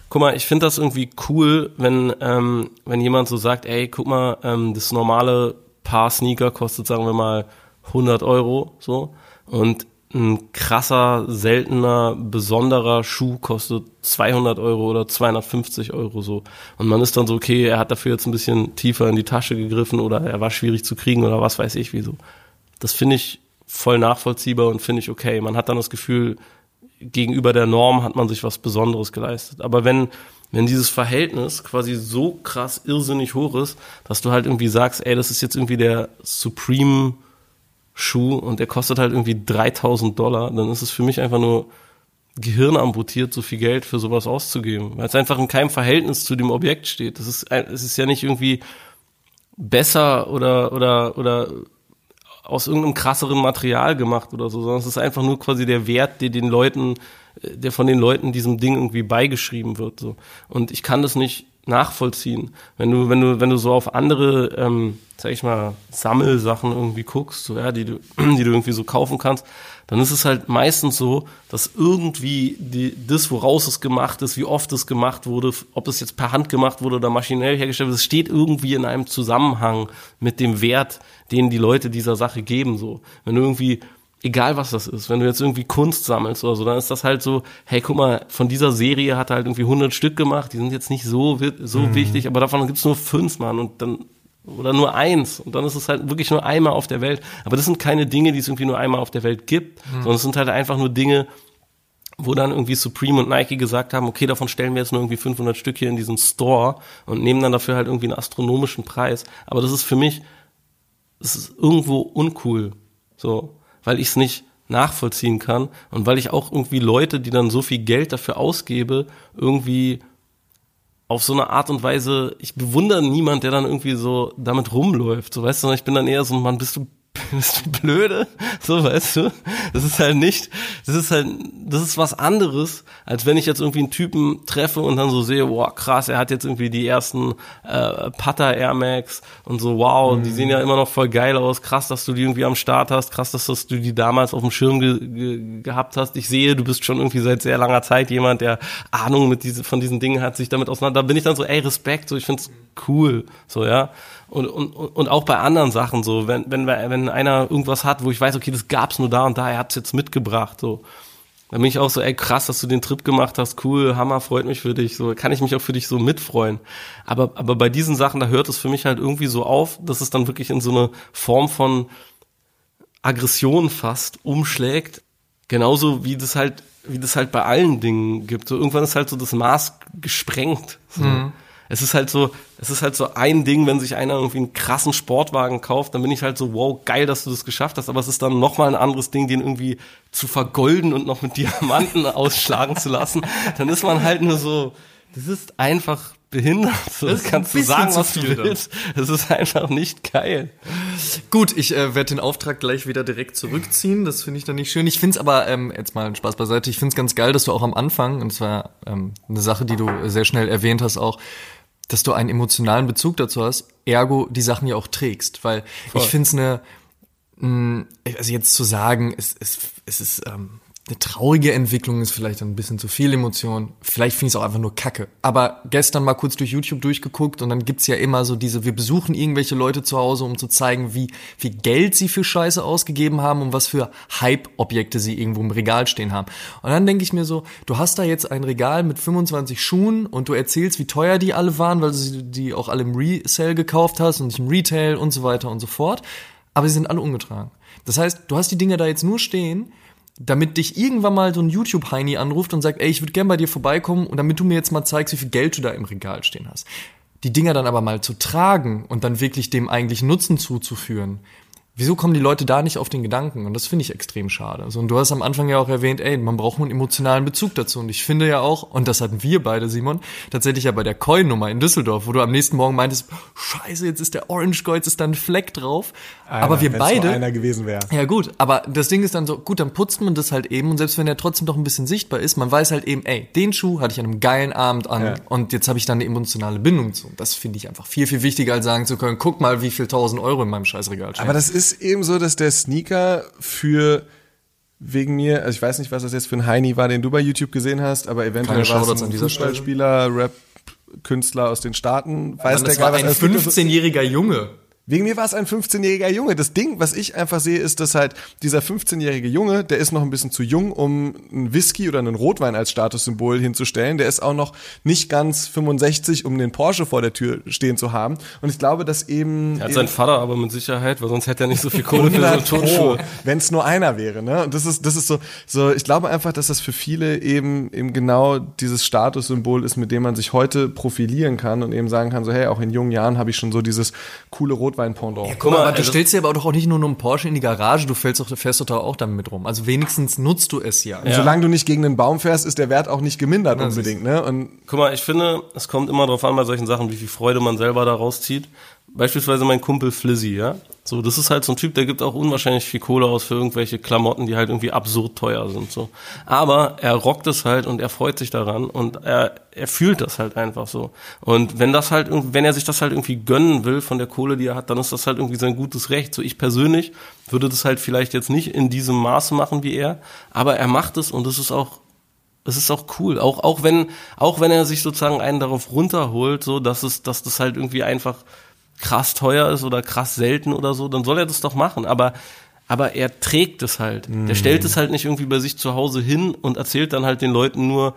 Guck mal, ich finde das irgendwie cool, wenn, ähm, wenn jemand so sagt, ey, guck mal, ähm, das normale Paar Sneaker kostet, sagen wir mal, 100 Euro, so. Und ein krasser, seltener, besonderer Schuh kostet 200 Euro oder 250 Euro so. Und man ist dann so, okay, er hat dafür jetzt ein bisschen tiefer in die Tasche gegriffen oder er war schwierig zu kriegen oder was weiß ich wieso. Das finde ich voll nachvollziehbar und finde ich okay. Man hat dann das Gefühl, gegenüber der Norm hat man sich was Besonderes geleistet. Aber wenn, wenn dieses Verhältnis quasi so krass irrsinnig hoch ist, dass du halt irgendwie sagst, ey, das ist jetzt irgendwie der Supreme Schuh und der kostet halt irgendwie 3000 Dollar, dann ist es für mich einfach nur gehirnamputiert, so viel Geld für sowas auszugeben, weil es einfach in keinem Verhältnis zu dem Objekt steht. Das ist, es ist ja nicht irgendwie besser oder, oder, oder aus irgendeinem krasseren Material gemacht oder so, sondern es ist einfach nur quasi der Wert, der den Leuten, äh, der von den Leuten diesem Ding irgendwie beigeschrieben wird. So. Und ich kann das nicht nachvollziehen. Wenn du, wenn du, wenn du so auf andere, ähm, sag ich mal, Sammelsachen irgendwie guckst, so, ja, die du, die du irgendwie so kaufen kannst, dann ist es halt meistens so, dass irgendwie die, das, woraus es gemacht ist, wie oft es gemacht wurde, ob es jetzt per Hand gemacht wurde oder maschinell hergestellt wird, es steht irgendwie in einem Zusammenhang mit dem Wert, den die Leute dieser Sache geben, so. Wenn du irgendwie egal was das ist, wenn du jetzt irgendwie Kunst sammelst oder so, dann ist das halt so, hey, guck mal, von dieser Serie hat er halt irgendwie 100 Stück gemacht, die sind jetzt nicht so, so mhm. wichtig, aber davon gibt's nur fünf, Mann, und dann, oder nur eins, und dann ist es halt wirklich nur einmal auf der Welt. Aber das sind keine Dinge, die es irgendwie nur einmal auf der Welt gibt, mhm. sondern es sind halt einfach nur Dinge, wo dann irgendwie Supreme und Nike gesagt haben, okay, davon stellen wir jetzt nur irgendwie 500 Stück hier in diesen Store und nehmen dann dafür halt irgendwie einen astronomischen Preis. Aber das ist für mich, das ist irgendwo uncool, so weil ich es nicht nachvollziehen kann und weil ich auch irgendwie Leute, die dann so viel Geld dafür ausgebe, irgendwie auf so eine Art und Weise, ich bewundere niemand, der dann irgendwie so damit rumläuft. So weißt du, ich bin dann eher so, Mann, bist du bist du blöde? So, weißt du? Das ist halt nicht, das ist halt, das ist was anderes, als wenn ich jetzt irgendwie einen Typen treffe und dann so sehe, wow, krass, er hat jetzt irgendwie die ersten äh, Putter Air Max und so, wow, mhm. die sehen ja immer noch voll geil aus, krass, dass du die irgendwie am Start hast, krass, dass, dass du die damals auf dem Schirm ge ge gehabt hast. Ich sehe, du bist schon irgendwie seit sehr langer Zeit jemand, der Ahnung mit diese, von diesen Dingen hat, sich damit auseinander. Da bin ich dann so, ey, Respekt, so, ich find's cool, so, ja. Und, und, und auch bei anderen Sachen so, wenn, wenn, wenn einer irgendwas hat, wo ich weiß, okay, das gab's nur da und da, er hat's jetzt mitgebracht, so. Dann bin ich auch so, ey, krass, dass du den Trip gemacht hast, cool, Hammer, freut mich für dich, so, kann ich mich auch für dich so mitfreuen. Aber, aber bei diesen Sachen, da hört es für mich halt irgendwie so auf, dass es dann wirklich in so eine Form von Aggression fast umschlägt. Genauso wie das halt, wie das halt bei allen Dingen gibt. So, irgendwann ist halt so das Maß gesprengt. So. Mhm es ist halt so, es ist halt so ein Ding, wenn sich einer irgendwie einen krassen Sportwagen kauft, dann bin ich halt so, wow, geil, dass du das geschafft hast, aber es ist dann nochmal ein anderes Ding, den irgendwie zu vergolden und noch mit Diamanten ausschlagen zu lassen. Dann ist man halt nur so, das ist einfach behindert. So, das kannst du sagen, was du willst. Es ist einfach nicht geil. Gut, ich äh, werde den Auftrag gleich wieder direkt zurückziehen. Das finde ich dann nicht schön. Ich finde es aber, ähm, jetzt mal Spaß beiseite, ich finde es ganz geil, dass du auch am Anfang, und zwar ähm, eine Sache, die du sehr schnell erwähnt hast, auch, dass du einen emotionalen Bezug dazu hast, ergo die Sachen ja auch trägst. Weil Voll. ich finde es eine, mm, also jetzt zu sagen, es, es, es ist ähm, eine traurige Entwicklung ist vielleicht ein bisschen zu viel Emotion. Vielleicht finde ich es auch einfach nur Kacke. Aber gestern mal kurz durch YouTube durchgeguckt und dann gibt's ja immer so diese, wir besuchen irgendwelche Leute zu Hause, um zu zeigen, wie viel Geld sie für Scheiße ausgegeben haben und was für Hype-Objekte sie irgendwo im Regal stehen haben. Und dann denke ich mir so, du hast da jetzt ein Regal mit 25 Schuhen und du erzählst, wie teuer die alle waren, weil du die auch alle im Resale gekauft hast und nicht im Retail und so weiter und so fort. Aber sie sind alle ungetragen. Das heißt, du hast die Dinge da jetzt nur stehen damit dich irgendwann mal so ein YouTube-Heini anruft und sagt, ey, ich würde gern bei dir vorbeikommen und damit du mir jetzt mal zeigst, wie viel Geld du da im Regal stehen hast. Die Dinger dann aber mal zu tragen und dann wirklich dem eigentlichen Nutzen zuzuführen, Wieso kommen die Leute da nicht auf den Gedanken? Und das finde ich extrem schade. Also, und du hast am Anfang ja auch erwähnt, ey, man braucht einen emotionalen Bezug dazu. Und ich finde ja auch, und das hatten wir beide, Simon, tatsächlich ja bei der Coin-Nummer in Düsseldorf, wo du am nächsten Morgen meintest, scheiße, jetzt ist der Orange Gold, jetzt ist da ein Fleck drauf. Einer, aber wir beide. einer gewesen wäre. Ja, gut. Aber das Ding ist dann so, gut, dann putzt man das halt eben. Und selbst wenn der trotzdem noch ein bisschen sichtbar ist, man weiß halt eben, ey, den Schuh hatte ich an einem geilen Abend an. Ja. Und jetzt habe ich dann eine emotionale Bindung zu. Und das finde ich einfach viel, viel wichtiger, als sagen zu können, guck mal, wie viel tausend Euro in meinem Scheißregal stehen. Aber das ist eben so, dass der Sneaker für wegen mir, also ich weiß nicht, was das jetzt für ein Heini war, den du bei YouTube gesehen hast, aber eventuell war es ein Fußballspieler, Rap-Künstler aus den Staaten. Weiß der gar, was ein 15-jähriger Junge. Wegen mir war es ein 15-jähriger Junge. Das Ding, was ich einfach sehe, ist, dass halt dieser 15-jährige Junge, der ist noch ein bisschen zu jung, um einen Whisky oder einen Rotwein als Statussymbol hinzustellen. Der ist auch noch nicht ganz 65, um den Porsche vor der Tür stehen zu haben. Und ich glaube, dass eben... Er hat seinen Vater aber mit Sicherheit, weil sonst hätte er nicht so viel Kohle für so einen Turnschuh. Wenn es nur einer wäre, ne? Und das ist, das ist so, so, ich glaube einfach, dass das für viele eben, eben genau dieses Statussymbol ist, mit dem man sich heute profilieren kann und eben sagen kann, so, hey, auch in jungen Jahren habe ich schon so dieses coole Rotwein Rotwein-Pendant. Ja, guck mal, aber du also stellst dir aber doch auch nicht nur einen Porsche in die Garage, du fällst doch, fährst doch auch damit mit rum. Also wenigstens nutzt du es ja. ja. Solange du nicht gegen den Baum fährst, ist der Wert auch nicht gemindert unbedingt. Ne? Und guck mal, ich finde, es kommt immer darauf an bei solchen Sachen, wie viel Freude man selber daraus zieht. Beispielsweise mein Kumpel Flizzy, ja. So, das ist halt so ein Typ, der gibt auch unwahrscheinlich viel Kohle aus für irgendwelche Klamotten, die halt irgendwie absurd teuer sind, so. Aber er rockt es halt und er freut sich daran und er, er fühlt das halt einfach so. Und wenn das halt, wenn er sich das halt irgendwie gönnen will von der Kohle, die er hat, dann ist das halt irgendwie sein gutes Recht. So, ich persönlich würde das halt vielleicht jetzt nicht in diesem Maße machen wie er, aber er macht es und es ist auch es ist auch cool, auch auch wenn auch wenn er sich sozusagen einen darauf runterholt, so dass es dass das halt irgendwie einfach krass teuer ist oder krass selten oder so, dann soll er das doch machen. Aber aber er trägt es halt. Mhm. Der stellt es halt nicht irgendwie bei sich zu Hause hin und erzählt dann halt den Leuten nur,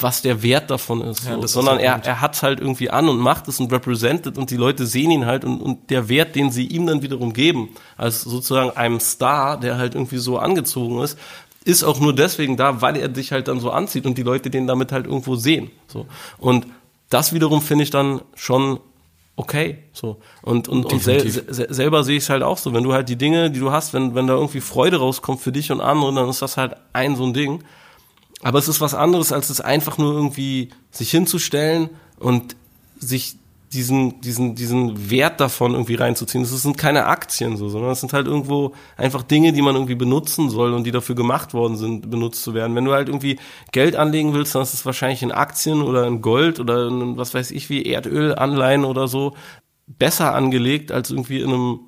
was der Wert davon ist, ja, so. sondern ist er, er hat halt irgendwie an und macht es und represented und die Leute sehen ihn halt und, und der Wert, den sie ihm dann wiederum geben, als sozusagen einem Star, der halt irgendwie so angezogen ist, ist auch nur deswegen da, weil er sich halt dann so anzieht und die Leute den damit halt irgendwo sehen. So. Und das wiederum finde ich dann schon okay. So. Und, und, und sel selber sehe ich es halt auch so. Wenn du halt die Dinge, die du hast, wenn, wenn da irgendwie Freude rauskommt für dich und andere, dann ist das halt ein so ein Ding. Aber es ist was anderes, als es einfach nur irgendwie sich hinzustellen und sich diesen, diesen, diesen Wert davon irgendwie reinzuziehen. Das sind keine Aktien so, sondern es sind halt irgendwo einfach Dinge, die man irgendwie benutzen soll und die dafür gemacht worden sind, benutzt zu werden. Wenn du halt irgendwie Geld anlegen willst, dann ist es wahrscheinlich in Aktien oder in Gold oder in, was weiß ich wie, Erdölanleihen oder so, besser angelegt als irgendwie in einem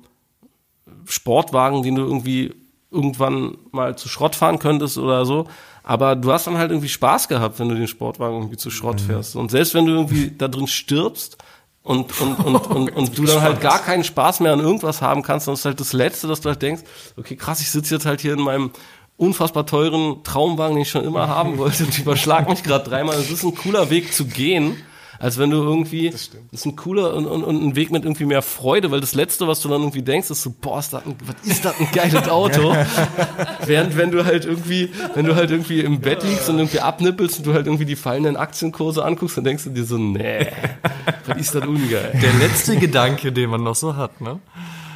Sportwagen, den du irgendwie irgendwann mal zu Schrott fahren könntest oder so. Aber du hast dann halt irgendwie Spaß gehabt, wenn du den Sportwagen irgendwie zu Schrott mhm. fährst. Und selbst wenn du irgendwie da drin stirbst, und, und, und, und, und du dann halt gar keinen Spaß mehr an irgendwas haben kannst, dann ist halt das Letzte, dass du halt denkst, okay, krass, ich sitze jetzt halt hier in meinem unfassbar teuren Traumwagen, den ich schon immer haben wollte und überschlag mich gerade dreimal. Das ist ein cooler Weg zu gehen als wenn du irgendwie, das, das ist ein cooler und, und, und ein Weg mit irgendwie mehr Freude, weil das Letzte, was du dann irgendwie denkst, ist so, boah, ist das ein, was ist das ein geiles Auto? Während wenn du halt irgendwie, wenn du halt irgendwie im Bett liegst und irgendwie abnippelst und du halt irgendwie die fallenden Aktienkurse anguckst, dann denkst du dir so, nee, was ist das ungeil? Der letzte Gedanke, den man noch so hat, ne?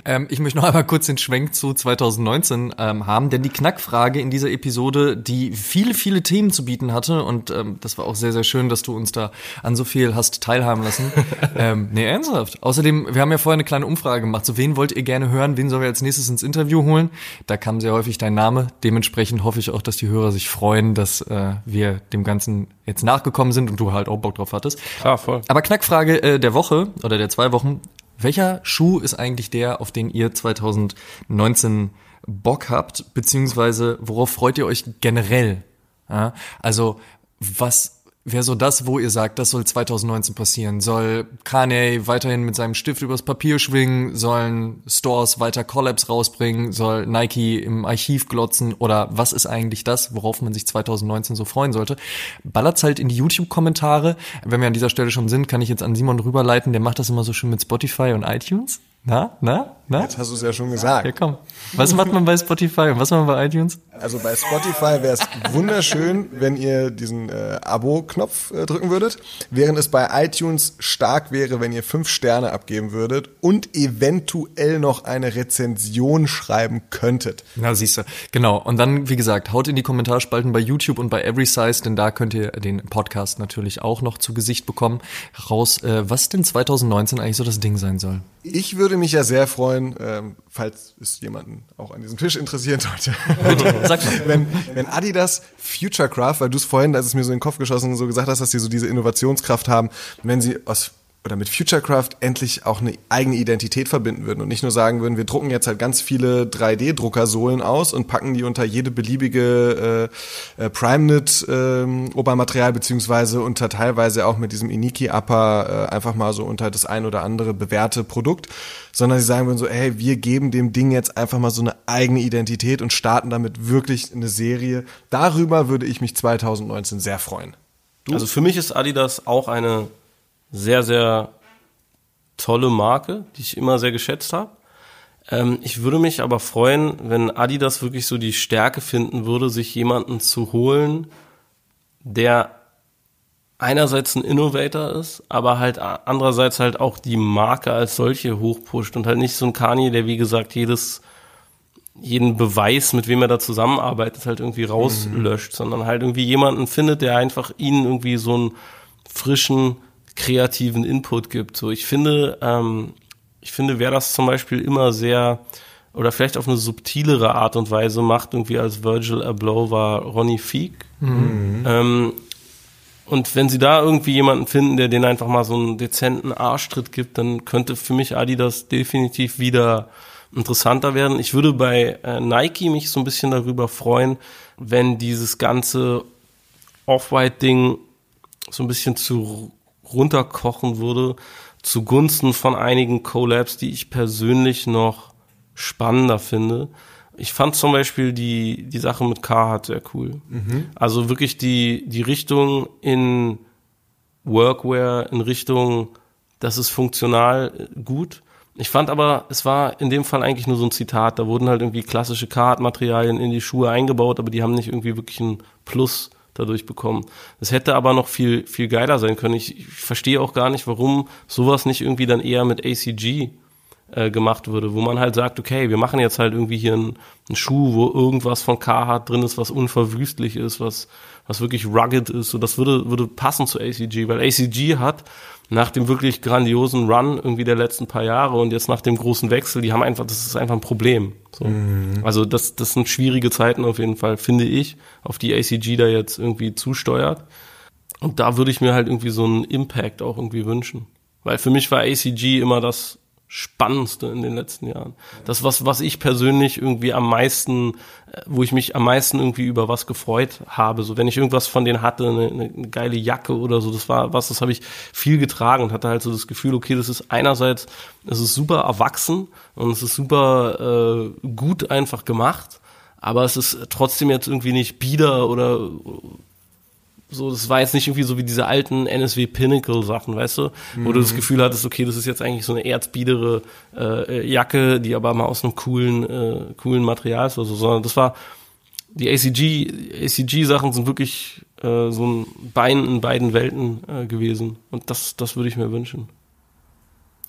Ähm, ich möchte noch einmal kurz den Schwenk zu 2019 ähm, haben, denn die Knackfrage in dieser Episode, die viele, viele Themen zu bieten hatte und ähm, das war auch sehr, sehr schön, dass du uns da an so viel hast teilhaben lassen. ähm, nee, ernsthaft. Außerdem, wir haben ja vorher eine kleine Umfrage gemacht, so wen wollt ihr gerne hören, wen sollen wir als nächstes ins Interview holen? Da kam sehr häufig dein Name. Dementsprechend hoffe ich auch, dass die Hörer sich freuen, dass äh, wir dem Ganzen jetzt nachgekommen sind und du halt auch Bock drauf hattest. Klar, voll. Aber Knackfrage äh, der Woche oder der zwei Wochen, welcher Schuh ist eigentlich der, auf den ihr 2019 Bock habt, beziehungsweise worauf freut ihr euch generell? Ja, also was wäre so das, wo ihr sagt, das soll 2019 passieren? Soll Kanye weiterhin mit seinem Stift übers Papier schwingen? Sollen Stores weiter Collabs rausbringen? Soll Nike im Archiv glotzen? Oder was ist eigentlich das, worauf man sich 2019 so freuen sollte? Ballert's halt in die YouTube-Kommentare. Wenn wir an dieser Stelle schon sind, kann ich jetzt an Simon rüberleiten. Der macht das immer so schön mit Spotify und iTunes. Na, na, na? Jetzt hast du es ja schon gesagt. Ja, komm. Was macht man bei Spotify und was macht man bei iTunes? Also bei Spotify wäre es wunderschön, wenn ihr diesen äh, Abo-Knopf äh, drücken würdet, während es bei iTunes stark wäre, wenn ihr fünf Sterne abgeben würdet und eventuell noch eine Rezension schreiben könntet. Na, siehst du. Genau. Und dann, wie gesagt, haut in die Kommentarspalten bei YouTube und bei Every Size, denn da könnt ihr den Podcast natürlich auch noch zu Gesicht bekommen, raus, äh, was denn 2019 eigentlich so das Ding sein soll. Ich würde mich ja sehr freuen, ähm, falls es jemanden auch an diesem Tisch interessieren sollte. Wenn, wenn Adidas Futurecraft, weil du es vorhin, als es mir so in den Kopf geschossen so gesagt hast, dass sie so diese Innovationskraft haben, wenn sie aus oder mit Futurecraft endlich auch eine eigene Identität verbinden würden und nicht nur sagen würden, wir drucken jetzt halt ganz viele 3D-Druckersohlen aus und packen die unter jede beliebige äh, äh, PrimeKnit äh, Obermaterial beziehungsweise unter teilweise auch mit diesem Iniki Upper äh, einfach mal so unter das ein oder andere bewährte Produkt, sondern sie sagen würden so, hey, wir geben dem Ding jetzt einfach mal so eine eigene Identität und starten damit wirklich eine Serie. Darüber würde ich mich 2019 sehr freuen. Du? Also für mich ist Adidas auch eine sehr, sehr tolle Marke, die ich immer sehr geschätzt habe. Ähm, ich würde mich aber freuen, wenn Adidas wirklich so die Stärke finden würde, sich jemanden zu holen, der einerseits ein Innovator ist, aber halt andererseits halt auch die Marke als solche hochpusht und halt nicht so ein Kanye, der wie gesagt jedes jeden Beweis, mit wem er da zusammenarbeitet, halt irgendwie rauslöscht, mhm. sondern halt irgendwie jemanden findet, der einfach ihnen irgendwie so einen frischen kreativen Input gibt. So, ich finde, ähm, ich finde, wer das zum Beispiel immer sehr oder vielleicht auf eine subtilere Art und Weise macht, irgendwie als Virgil Abloh war Ronnie Feek. Mhm. Ähm, und wenn sie da irgendwie jemanden finden, der den einfach mal so einen dezenten Arschtritt gibt, dann könnte für mich Adidas definitiv wieder interessanter werden. Ich würde bei äh, Nike mich so ein bisschen darüber freuen, wenn dieses ganze Off-White-Ding so ein bisschen zu runterkochen würde, zugunsten von einigen Collabs, die ich persönlich noch spannender finde. Ich fand zum Beispiel die, die Sache mit Carhartt sehr cool. Mhm. Also wirklich die, die Richtung in Workwear, in Richtung, das ist funktional gut. Ich fand aber, es war in dem Fall eigentlich nur so ein Zitat. Da wurden halt irgendwie klassische Carhartt-Materialien in die Schuhe eingebaut, aber die haben nicht irgendwie wirklich einen Plus dadurch bekommen. Das hätte aber noch viel, viel geiler sein können. Ich, ich verstehe auch gar nicht, warum sowas nicht irgendwie dann eher mit ACG äh, gemacht würde, wo man halt sagt, okay, wir machen jetzt halt irgendwie hier einen, einen Schuh, wo irgendwas von Carhartt drin ist, was unverwüstlich ist, was, was wirklich rugged ist. So, das würde, würde passen zu ACG, weil ACG hat nach dem wirklich grandiosen Run irgendwie der letzten paar Jahre und jetzt nach dem großen Wechsel, die haben einfach, das ist einfach ein Problem. So. Mhm. Also das, das sind schwierige Zeiten auf jeden Fall, finde ich, auf die ACG da jetzt irgendwie zusteuert. Und da würde ich mir halt irgendwie so einen Impact auch irgendwie wünschen. Weil für mich war ACG immer das Spannendste in den letzten Jahren. Das, was, was ich persönlich irgendwie am meisten, äh, wo ich mich am meisten irgendwie über was gefreut habe. So, wenn ich irgendwas von denen hatte, eine, eine geile Jacke oder so, das war was, das habe ich viel getragen und hatte halt so das Gefühl, okay, das ist einerseits, es ist super erwachsen und es ist super äh, gut einfach gemacht, aber es ist trotzdem jetzt irgendwie nicht bieder oder so, das war jetzt nicht irgendwie so wie diese alten NSW Pinnacle Sachen, weißt du, mhm. wo du das mhm. Gefühl hattest, okay, das ist jetzt eigentlich so eine erzbiedere äh, Jacke, die aber mal aus einem coolen, äh, coolen Material ist oder so, sondern das war die ACG, ACG Sachen sind wirklich äh, so ein Bein in beiden Welten äh, gewesen und das, das würde ich mir wünschen.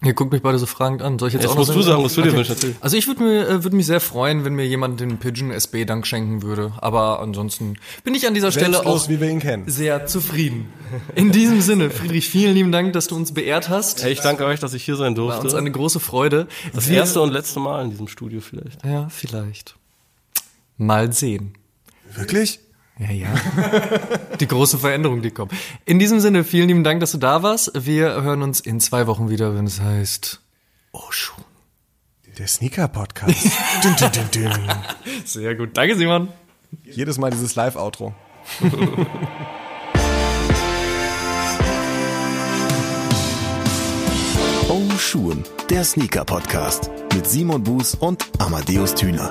Ihr guckt mich beide so fragend an. Soll ich jetzt, jetzt auch noch musst du sagen, was du dir wünschst? Also ich würde mir äh, würde mich sehr freuen, wenn mir jemand den Pigeon SB Dank schenken würde. Aber ansonsten bin ich an dieser Stelle auch wie wir ihn kennen. sehr zufrieden. In diesem Sinne, Friedrich, vielen lieben Dank, dass du uns beehrt hast. Hey, ich danke euch, dass ich hier sein durfte. War uns eine große Freude. Das wir, erste und letzte Mal in diesem Studio vielleicht. Ja, vielleicht. Mal sehen. Wirklich? Ja, ja. die große Veränderung, die kommt. In diesem Sinne, vielen lieben Dank, dass du da warst. Wir hören uns in zwei Wochen wieder, wenn es heißt Oh schon. Der Sneaker-Podcast. dün, dün, dün, dün. Sehr gut. Danke, Simon. Jedes Mal dieses Live-Outro. oh Schuhen, der Sneaker-Podcast mit Simon Buß und Amadeus Thüner.